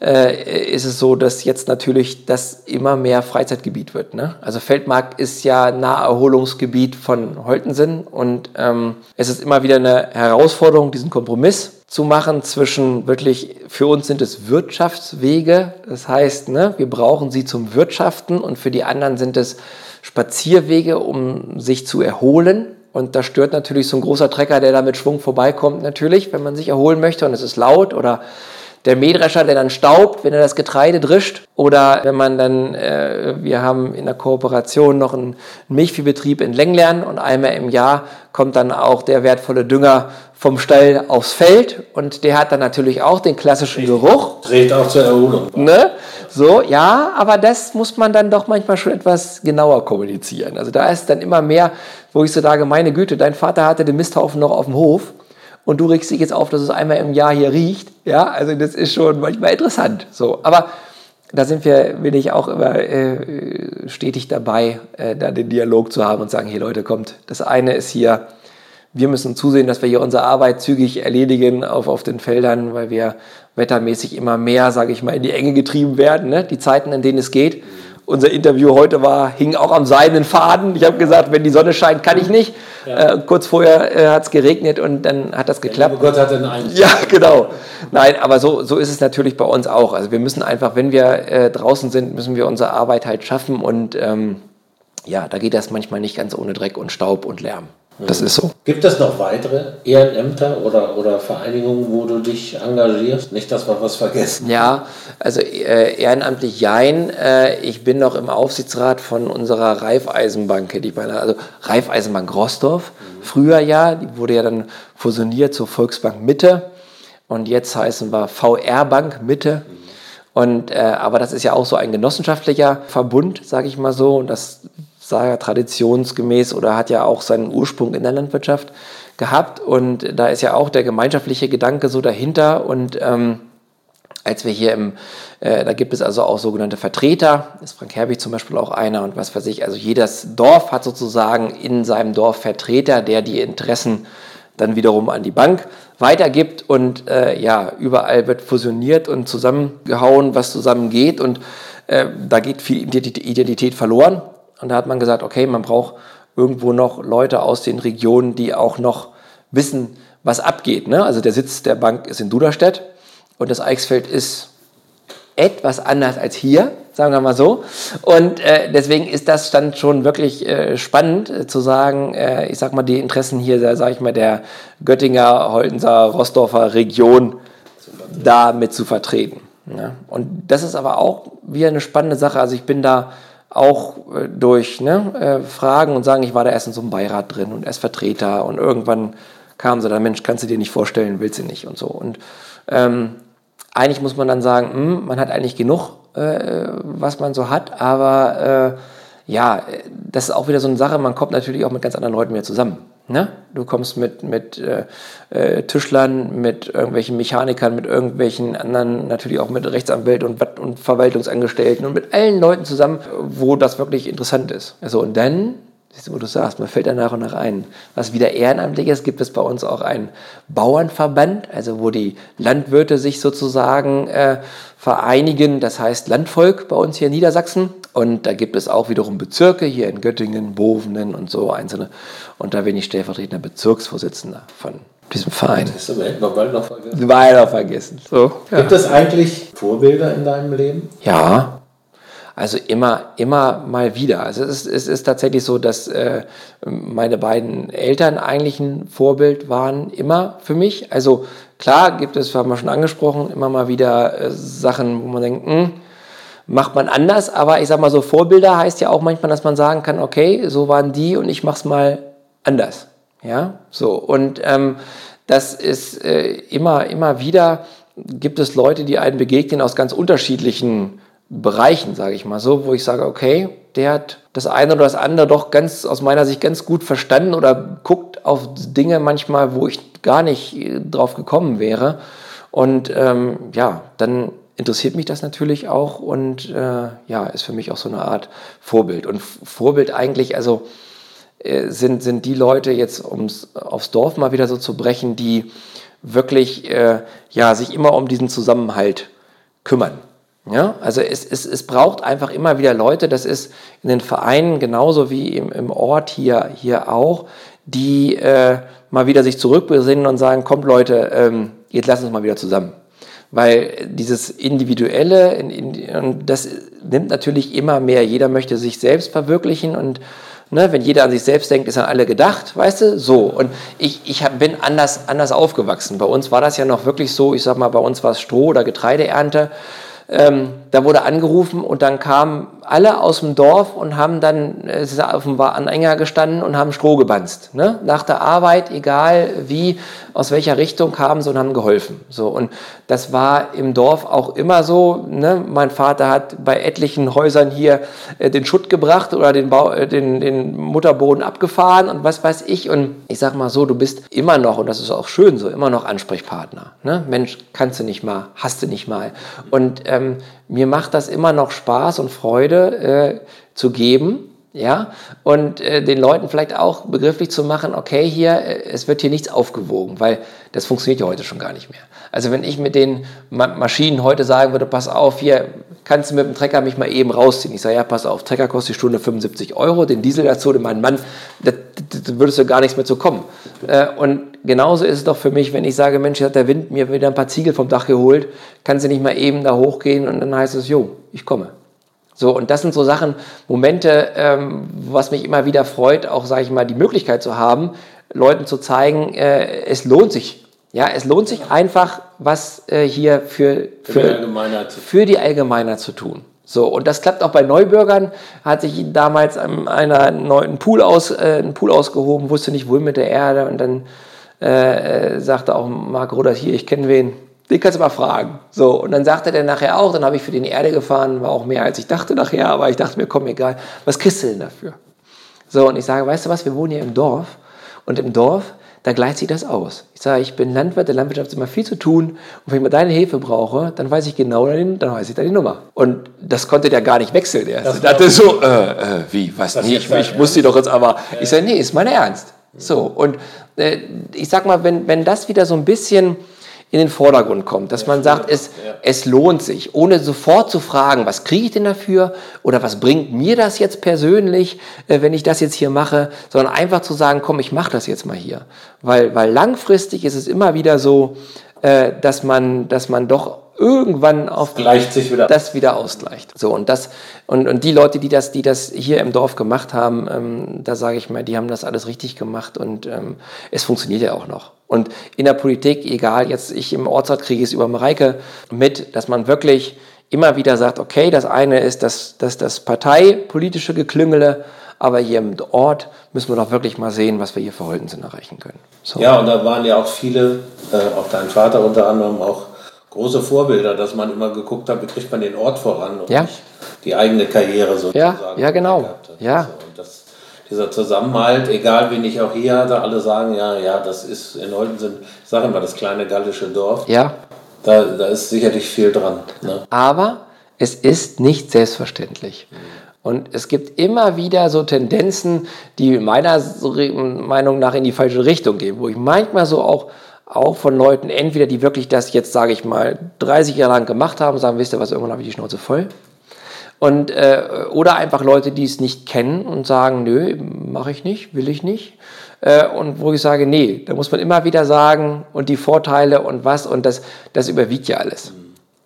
äh, ist es so, dass jetzt natürlich das immer mehr Freizeitgebiet wird. Ne? Also Feldmark ist ja Naherholungsgebiet von Holtensen und ähm, es ist immer wieder eine Herausforderung, diesen Kompromiss zu machen zwischen wirklich, für uns sind es Wirtschaftswege, das heißt, ne, wir brauchen sie zum Wirtschaften und für die anderen sind es Spazierwege, um sich zu erholen. Und da stört natürlich so ein großer Trecker, der da mit Schwung vorbeikommt, natürlich, wenn man sich erholen möchte und es ist laut oder der Mähdrescher, der dann staubt, wenn er das Getreide drischt. Oder wenn man dann, äh, wir haben in der Kooperation noch einen Milchviehbetrieb in Lenglern und einmal im Jahr kommt dann auch der wertvolle Dünger vom Stall aufs Feld und der hat dann natürlich auch den klassischen Geruch. Dreht auch zur Erholung. Ne? So, ja, aber das muss man dann doch manchmal schon etwas genauer kommunizieren. Also da ist dann immer mehr, wo ich so sage, meine Güte, dein Vater hatte den Misthaufen noch auf dem Hof und du regst dich jetzt auf, dass es einmal im Jahr hier riecht. Ja, also das ist schon manchmal interessant. So, aber da sind wir, bin ich auch immer äh, stetig dabei, äh, da den Dialog zu haben und sagen, hier Leute, kommt, das eine ist hier, wir müssen zusehen, dass wir hier unsere Arbeit zügig erledigen auf, auf den Feldern, weil wir wettermäßig immer mehr, sage ich mal, in die Enge getrieben werden. Ne? Die Zeiten, in denen es geht. Unser Interview heute war, hing auch am seidenen Faden. Ich habe gesagt, wenn die Sonne scheint, kann ich nicht. Ja. Äh, kurz vorher äh, hat es geregnet und dann hat das geklappt. Gott hat den einen. Ja, genau. Nein, aber so, so ist es natürlich bei uns auch. Also wir müssen einfach, wenn wir äh, draußen sind, müssen wir unsere Arbeit halt schaffen und ähm, ja, da geht das manchmal nicht ganz ohne Dreck und Staub und Lärm. Das ist so. Gibt es noch weitere Ehrenämter oder, oder Vereinigungen, wo du dich engagierst? Nicht, dass wir was vergessen. Ja, also äh, ehrenamtlich Jein. Äh, ich bin noch im Aufsichtsrat von unserer Raiffeisenbank, hätte ich beinahe. Also Raiffeisenbank Rostorf. Mhm. Früher ja, die wurde ja dann fusioniert zur Volksbank Mitte. Und jetzt heißen wir VR Bank Mitte. Mhm. Und, äh, aber das ist ja auch so ein genossenschaftlicher Verbund, sage ich mal so. Und das sah ja traditionsgemäß oder hat ja auch seinen Ursprung in der Landwirtschaft gehabt. Und da ist ja auch der gemeinschaftliche Gedanke so dahinter. Und ähm, als wir hier im, äh, da gibt es also auch sogenannte Vertreter, ist Frank Herbig zum Beispiel auch einer und was weiß ich, also jedes Dorf hat sozusagen in seinem Dorf Vertreter, der die Interessen dann wiederum an die Bank weitergibt. Und äh, ja, überall wird fusioniert und zusammengehauen, was zusammengeht. Und äh, da geht viel Identität verloren und da hat man gesagt, okay, man braucht irgendwo noch Leute aus den Regionen, die auch noch wissen, was abgeht. Ne? Also der Sitz der Bank ist in Duderstedt und das Eichsfeld ist etwas anders als hier, sagen wir mal so. Und äh, deswegen ist das dann schon wirklich äh, spannend äh, zu sagen, äh, ich sag mal, die Interessen hier, sage ich mal, der Göttinger, Holtenser, Rossdorfer Region da mit zu vertreten. Ja? Und das ist aber auch wieder eine spannende Sache. Also ich bin da auch äh, durch ne, äh, Fragen und sagen, ich war da erst in so einem Beirat drin und erst Vertreter und irgendwann kam so, dann Mensch, kannst du dir nicht vorstellen, willst du nicht und so. Und ähm, eigentlich muss man dann sagen, hm, man hat eigentlich genug, äh, was man so hat, aber äh, ja, das ist auch wieder so eine Sache, man kommt natürlich auch mit ganz anderen Leuten mehr zusammen. Ne? Du kommst mit, mit äh, äh, Tischlern, mit irgendwelchen Mechanikern, mit irgendwelchen anderen, natürlich auch mit Rechtsanwälten und, und Verwaltungsangestellten und mit allen Leuten zusammen, wo das wirklich interessant ist. Also und dann Siehst du, wo du sagst, man fällt da nach und nach ein. Was wieder ehrenamtlich ist, gibt es bei uns auch einen Bauernverband, also wo die Landwirte sich sozusagen äh, vereinigen, das heißt Landvolk bei uns hier in Niedersachsen. Und da gibt es auch wiederum Bezirke, hier in Göttingen, Bovenen und so einzelne. Und da bin ich stellvertretender Bezirksvorsitzender von diesem Verein. Das hätten wir bald noch vergessen. Bald noch vergessen. So, ja. Gibt es eigentlich Vorbilder in deinem Leben? Ja, also immer, immer mal wieder. Also es ist, es ist tatsächlich so, dass äh, meine beiden Eltern eigentlich ein Vorbild waren, immer für mich. Also klar gibt es, haben wir schon angesprochen, immer mal wieder äh, Sachen, wo man denkt, mh, hm, macht man anders. Aber ich sag mal so, Vorbilder heißt ja auch manchmal, dass man sagen kann, okay, so waren die und ich mach's mal anders. Ja, so. Und ähm, das ist äh, immer, immer wieder gibt es Leute, die einen begegnen aus ganz unterschiedlichen Bereichen, sage ich mal so, wo ich sage, okay, der hat das eine oder das andere doch ganz aus meiner Sicht ganz gut verstanden oder guckt auf Dinge manchmal, wo ich gar nicht äh, drauf gekommen wäre. Und ähm, ja, dann interessiert mich das natürlich auch und äh, ja, ist für mich auch so eine Art Vorbild. Und Vorbild eigentlich, also äh, sind, sind die Leute jetzt, um aufs Dorf mal wieder so zu brechen, die wirklich äh, ja, sich immer um diesen Zusammenhalt kümmern. Ja, also es, es, es braucht einfach immer wieder Leute, das ist in den Vereinen genauso wie im, im Ort hier, hier auch, die äh, mal wieder sich zurückbesinnen und sagen, kommt Leute, ähm, jetzt lass uns mal wieder zusammen. Weil dieses Individuelle, in, in, das nimmt natürlich immer mehr. Jeder möchte sich selbst verwirklichen und Ne, wenn jeder an sich selbst denkt, ist an alle gedacht, weißt du? So. Und ich, ich hab, bin anders, anders aufgewachsen. Bei uns war das ja noch wirklich so, ich sag mal, bei uns war es Stroh- oder Getreideernte. Ähm, da wurde angerufen und dann kamen alle aus dem Dorf und haben dann äh, auf dem Anhänger gestanden und haben Stroh gebanzt. Ne? Nach der Arbeit, egal wie, aus welcher Richtung kamen sie und haben geholfen. So, und das war im Dorf auch immer so. Ne? Mein Vater hat bei etlichen Häusern hier äh, den Schutt gebracht oder den, Bau, äh, den, den Mutterboden abgefahren und was weiß ich. Und ich sag mal so, du bist immer noch, und das ist auch schön so, immer noch Ansprechpartner. Ne? Mensch, kannst du nicht mal, hast du nicht mal. Und ähm, mir macht das immer noch Spaß und Freude äh, zu geben ja, und äh, den Leuten vielleicht auch begrifflich zu machen, okay, hier, äh, es wird hier nichts aufgewogen, weil das funktioniert ja heute schon gar nicht mehr. Also wenn ich mit den Ma Maschinen heute sagen würde, pass auf, hier kannst du mit dem Trecker mich mal eben rausziehen. Ich sage, ja, pass auf, Trecker kostet die Stunde 75 Euro, den Diesel dazu, den mein Mann, da, da würdest du gar nichts mehr zu kommen. Äh, und genauso ist es doch für mich, wenn ich sage, Mensch, hat der Wind mir wieder ein paar Ziegel vom Dach geholt, kannst du nicht mal eben da hochgehen und dann heißt es, jo, ich komme. So, und das sind so Sachen, Momente, ähm, was mich immer wieder freut, auch, sage ich mal, die Möglichkeit zu haben, Leuten zu zeigen, äh, es lohnt sich. Ja, es lohnt sich einfach, was äh, hier für, für, für, die Allgemeinheit zu tun. So, und das klappt auch bei Neubürgern. Hat sich damals einer neuen Pool, aus, äh, einen Pool ausgehoben, wusste nicht, wohin mit der Erde. Und dann äh, äh sagte auch Marc Rodert, hier, ich kenne wen, den kannst du mal fragen. So, und dann sagte der nachher auch, dann habe ich für den Erde gefahren, war auch mehr als ich dachte nachher, aber ich dachte mir, komm, egal, was kriegst du denn dafür? So, und ich sage, weißt du was, wir wohnen hier im Dorf und im Dorf, da gleicht sich das aus. Ich sage, ich bin Landwirt, der Landwirtschaft ist immer viel zu tun und wenn ich mal deine Hilfe brauche, dann weiß ich genau, dann, dann weiß ich deine Nummer. Und das konnte der gar nicht wechseln. Das dachte so, äh, äh, wie, was, nee, ich, ich muss die doch jetzt aber, ich sage, nee, ist mein Ernst. So, und äh, ich sag mal, wenn, wenn das wieder so ein bisschen in den Vordergrund kommt, dass man sagt, es, es lohnt sich, ohne sofort zu fragen, was kriege ich denn dafür oder was bringt mir das jetzt persönlich, äh, wenn ich das jetzt hier mache, sondern einfach zu sagen, komm, ich mache das jetzt mal hier. Weil, weil langfristig ist es immer wieder so, äh, dass, man, dass man doch irgendwann auf Gleicht sich wieder. das wieder ausgleicht. So und das und, und die Leute, die das, die das hier im Dorf gemacht haben, ähm, da sage ich mal, die haben das alles richtig gemacht und ähm, es funktioniert ja auch noch. Und in der Politik, egal, jetzt ich im Ortsrat kriege es über Mareike mit, dass man wirklich immer wieder sagt, okay, das eine ist das, das, das parteipolitische Geklüngele, aber hier im Ort müssen wir doch wirklich mal sehen, was wir hier für Holtensinn erreichen können. So. Ja, und da waren ja auch viele, äh, auch dein Vater unter anderem, auch große Vorbilder, dass man immer geguckt hat, wie kriegt man den Ort voran und ja. die eigene Karriere sozusagen. Ja, ja genau. Ja. So, dieser Zusammenhalt, egal wen ich auch hier hatte, alle sagen, ja, ja, das ist in Holten sind, sage immer, das kleine gallische Dorf. Ja. Da, da ist sicherlich viel dran. Ne? Aber es ist nicht selbstverständlich. Und es gibt immer wieder so Tendenzen, die meiner Meinung nach in die falsche Richtung gehen, wo ich manchmal so auch auch von Leuten, entweder die wirklich das jetzt, sage ich mal, 30 Jahre lang gemacht haben, sagen, wisst ihr was, irgendwann habe ich die Schnauze voll. Und, äh, oder einfach Leute, die es nicht kennen und sagen, nö, mache ich nicht, will ich nicht. Äh, und wo ich sage, nee, da muss man immer wieder sagen und die Vorteile und was und das, das überwiegt ja alles.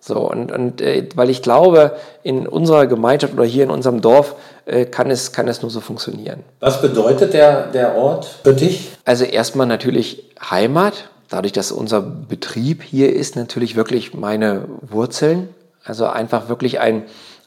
So, und, und äh, weil ich glaube, in unserer Gemeinschaft oder hier in unserem Dorf äh, kann, es, kann es nur so funktionieren. Was bedeutet der, der Ort für dich? Also erstmal natürlich Heimat, dadurch, dass unser Betrieb hier ist, natürlich wirklich meine Wurzeln. Also einfach wirklich ein,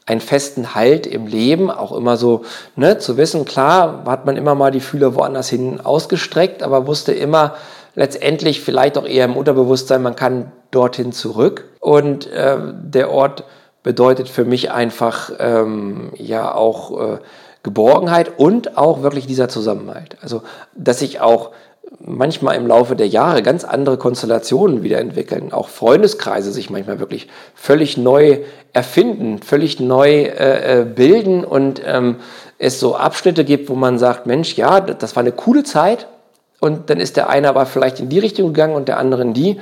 einen festen Halt im Leben, auch immer so ne, zu wissen, klar hat man immer mal die Fühler woanders hin ausgestreckt, aber wusste immer letztendlich vielleicht auch eher im Unterbewusstsein, man kann dorthin zurück. Und äh, der Ort bedeutet für mich einfach ähm, ja auch äh, Geborgenheit und auch wirklich dieser Zusammenhalt. Also, dass ich auch manchmal im Laufe der Jahre ganz andere Konstellationen wieder entwickeln, auch Freundeskreise sich manchmal wirklich völlig neu erfinden, völlig neu äh, äh, bilden und ähm, es so Abschnitte gibt, wo man sagt, Mensch, ja, das war eine coole Zeit und dann ist der eine aber vielleicht in die Richtung gegangen und der andere in die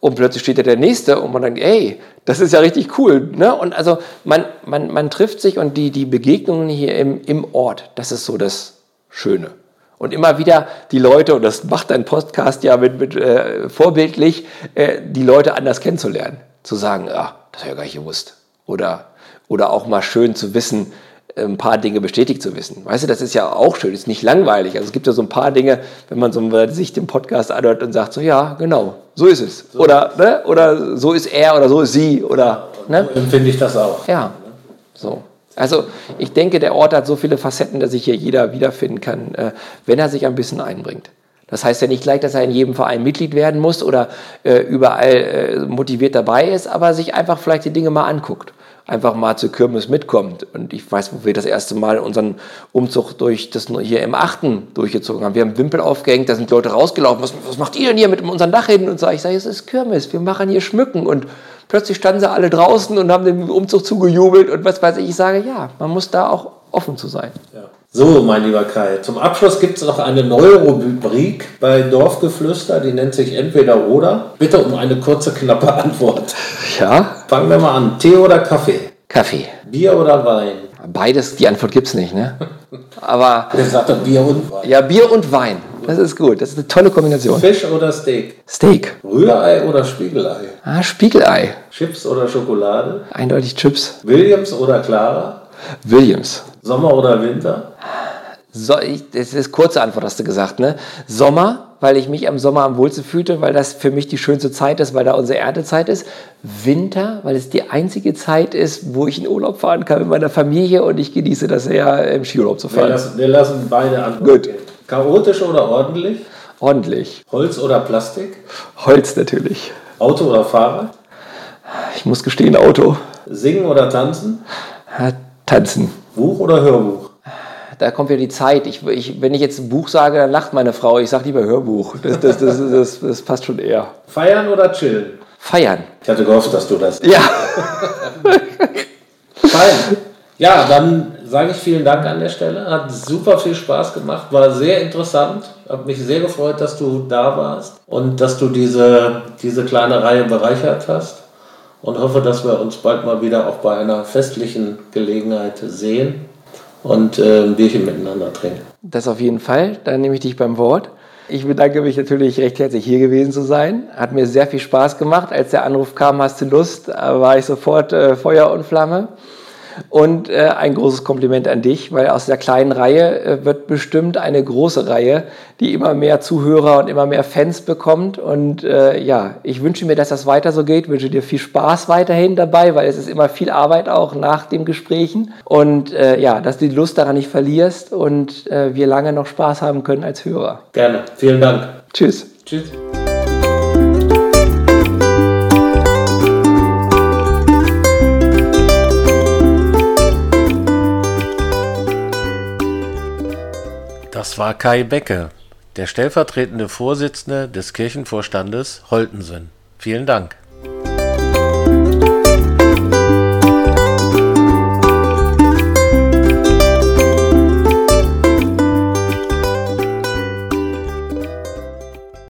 und plötzlich steht da der Nächste und man denkt, ey, das ist ja richtig cool. Ne? Und also man, man, man trifft sich und die, die Begegnungen hier im, im Ort, das ist so das Schöne. Und immer wieder die Leute, und das macht dein Podcast ja mit, mit äh, vorbildlich, äh, die Leute anders kennenzulernen. Zu sagen, ah, das habe ich ja gar nicht gewusst. Oder, oder auch mal schön zu wissen, ein paar Dinge bestätigt zu wissen. Weißt du, das ist ja auch schön, ist nicht langweilig. Also es gibt ja so ein paar Dinge, wenn man so sich den Podcast anhört und sagt so, ja, genau, so ist es. So oder, ne? oder so ist er oder so ist sie. Oder, ne? So empfinde ich das auch. Ja, so. Also ich denke, der Ort hat so viele Facetten, dass sich hier jeder wiederfinden kann, äh, wenn er sich ein bisschen einbringt. Das heißt ja nicht gleich, dass er in jedem Verein Mitglied werden muss oder äh, überall äh, motiviert dabei ist, aber sich einfach vielleicht die Dinge mal anguckt. Einfach mal zur Kirmes mitkommt. Und ich weiß, wo wir das erste Mal unseren Umzug durch das hier im Achten durchgezogen haben. Wir haben Wimpel aufgehängt, da sind Leute rausgelaufen. Was, was macht ihr denn hier mit unserem Dach hin? Und so, ich sage, es ist Kirmes, wir machen hier Schmücken. Und plötzlich standen sie alle draußen und haben dem Umzug zugejubelt und was weiß ich. Ich sage, ja, man muss da auch offen zu sein. Ja. So, mein lieber Kai, zum Abschluss gibt es noch eine neue Rubrik bei Dorfgeflüster, die nennt sich Entweder oder. Bitte um eine kurze, knappe Antwort. Ja? Fangen wir mal an. Tee oder Kaffee? Kaffee. Bier oder Wein? Beides, die Antwort gibt es nicht, ne? Aber. Der sagt doch Bier und Wein. Ja, Bier und Wein. Das ist gut. Das ist eine tolle Kombination. Fisch oder Steak? Steak. Rührei oder Spiegelei? Ah, Spiegelei. Chips oder Schokolade? Eindeutig Chips. Williams oder Clara? Williams. Sommer oder Winter? So, ich, das ist kurze Antwort, hast du gesagt, ne? Sommer, weil ich mich am Sommer am wohlsten fühlte, weil das für mich die schönste Zeit ist, weil da unsere Erntezeit ist. Winter, weil es die einzige Zeit ist, wo ich in Urlaub fahren kann mit meiner Familie und ich genieße das sehr, im Skiurlaub zu fahren. Wir lassen, wir lassen beide Antworten. Gut. Chaotisch oder ordentlich? Ordentlich. Holz oder Plastik? Holz natürlich. Auto oder Fahrrad? Ich muss gestehen, Auto. Singen oder tanzen? Tanzen. Buch oder Hörbuch? Da kommt ja die Zeit. Ich, ich, wenn ich jetzt ein Buch sage, dann lacht meine Frau. Ich sage lieber Hörbuch. Das, das, das, das, das passt schon eher. Feiern oder chillen? Feiern. Ich hatte gehofft, dass du das. Ja. Feiern. Ja, dann sage ich vielen Dank an der Stelle. Hat super viel Spaß gemacht, war sehr interessant. Hat mich sehr gefreut, dass du da warst und dass du diese, diese kleine Reihe bereichert hast. Und hoffe, dass wir uns bald mal wieder auch bei einer festlichen Gelegenheit sehen und äh, ein Bierchen miteinander trinken. Das auf jeden Fall. Dann nehme ich dich beim Wort. Ich bedanke mich natürlich recht herzlich, hier gewesen zu sein. Hat mir sehr viel Spaß gemacht. Als der Anruf kam, hast du Lust, war ich sofort äh, Feuer und Flamme. Und äh, ein großes Kompliment an dich, weil aus der kleinen Reihe äh, wird bestimmt eine große Reihe, die immer mehr Zuhörer und immer mehr Fans bekommt. Und äh, ja, ich wünsche mir, dass das weiter so geht. Wünsche dir viel Spaß weiterhin dabei, weil es ist immer viel Arbeit auch nach dem Gesprächen. Und äh, ja, dass du die Lust daran nicht verlierst und äh, wir lange noch Spaß haben können als Hörer. Gerne. Vielen Dank. Tschüss. Tschüss. Das war Kai Becke, der stellvertretende Vorsitzende des Kirchenvorstandes Holtensen. Vielen Dank.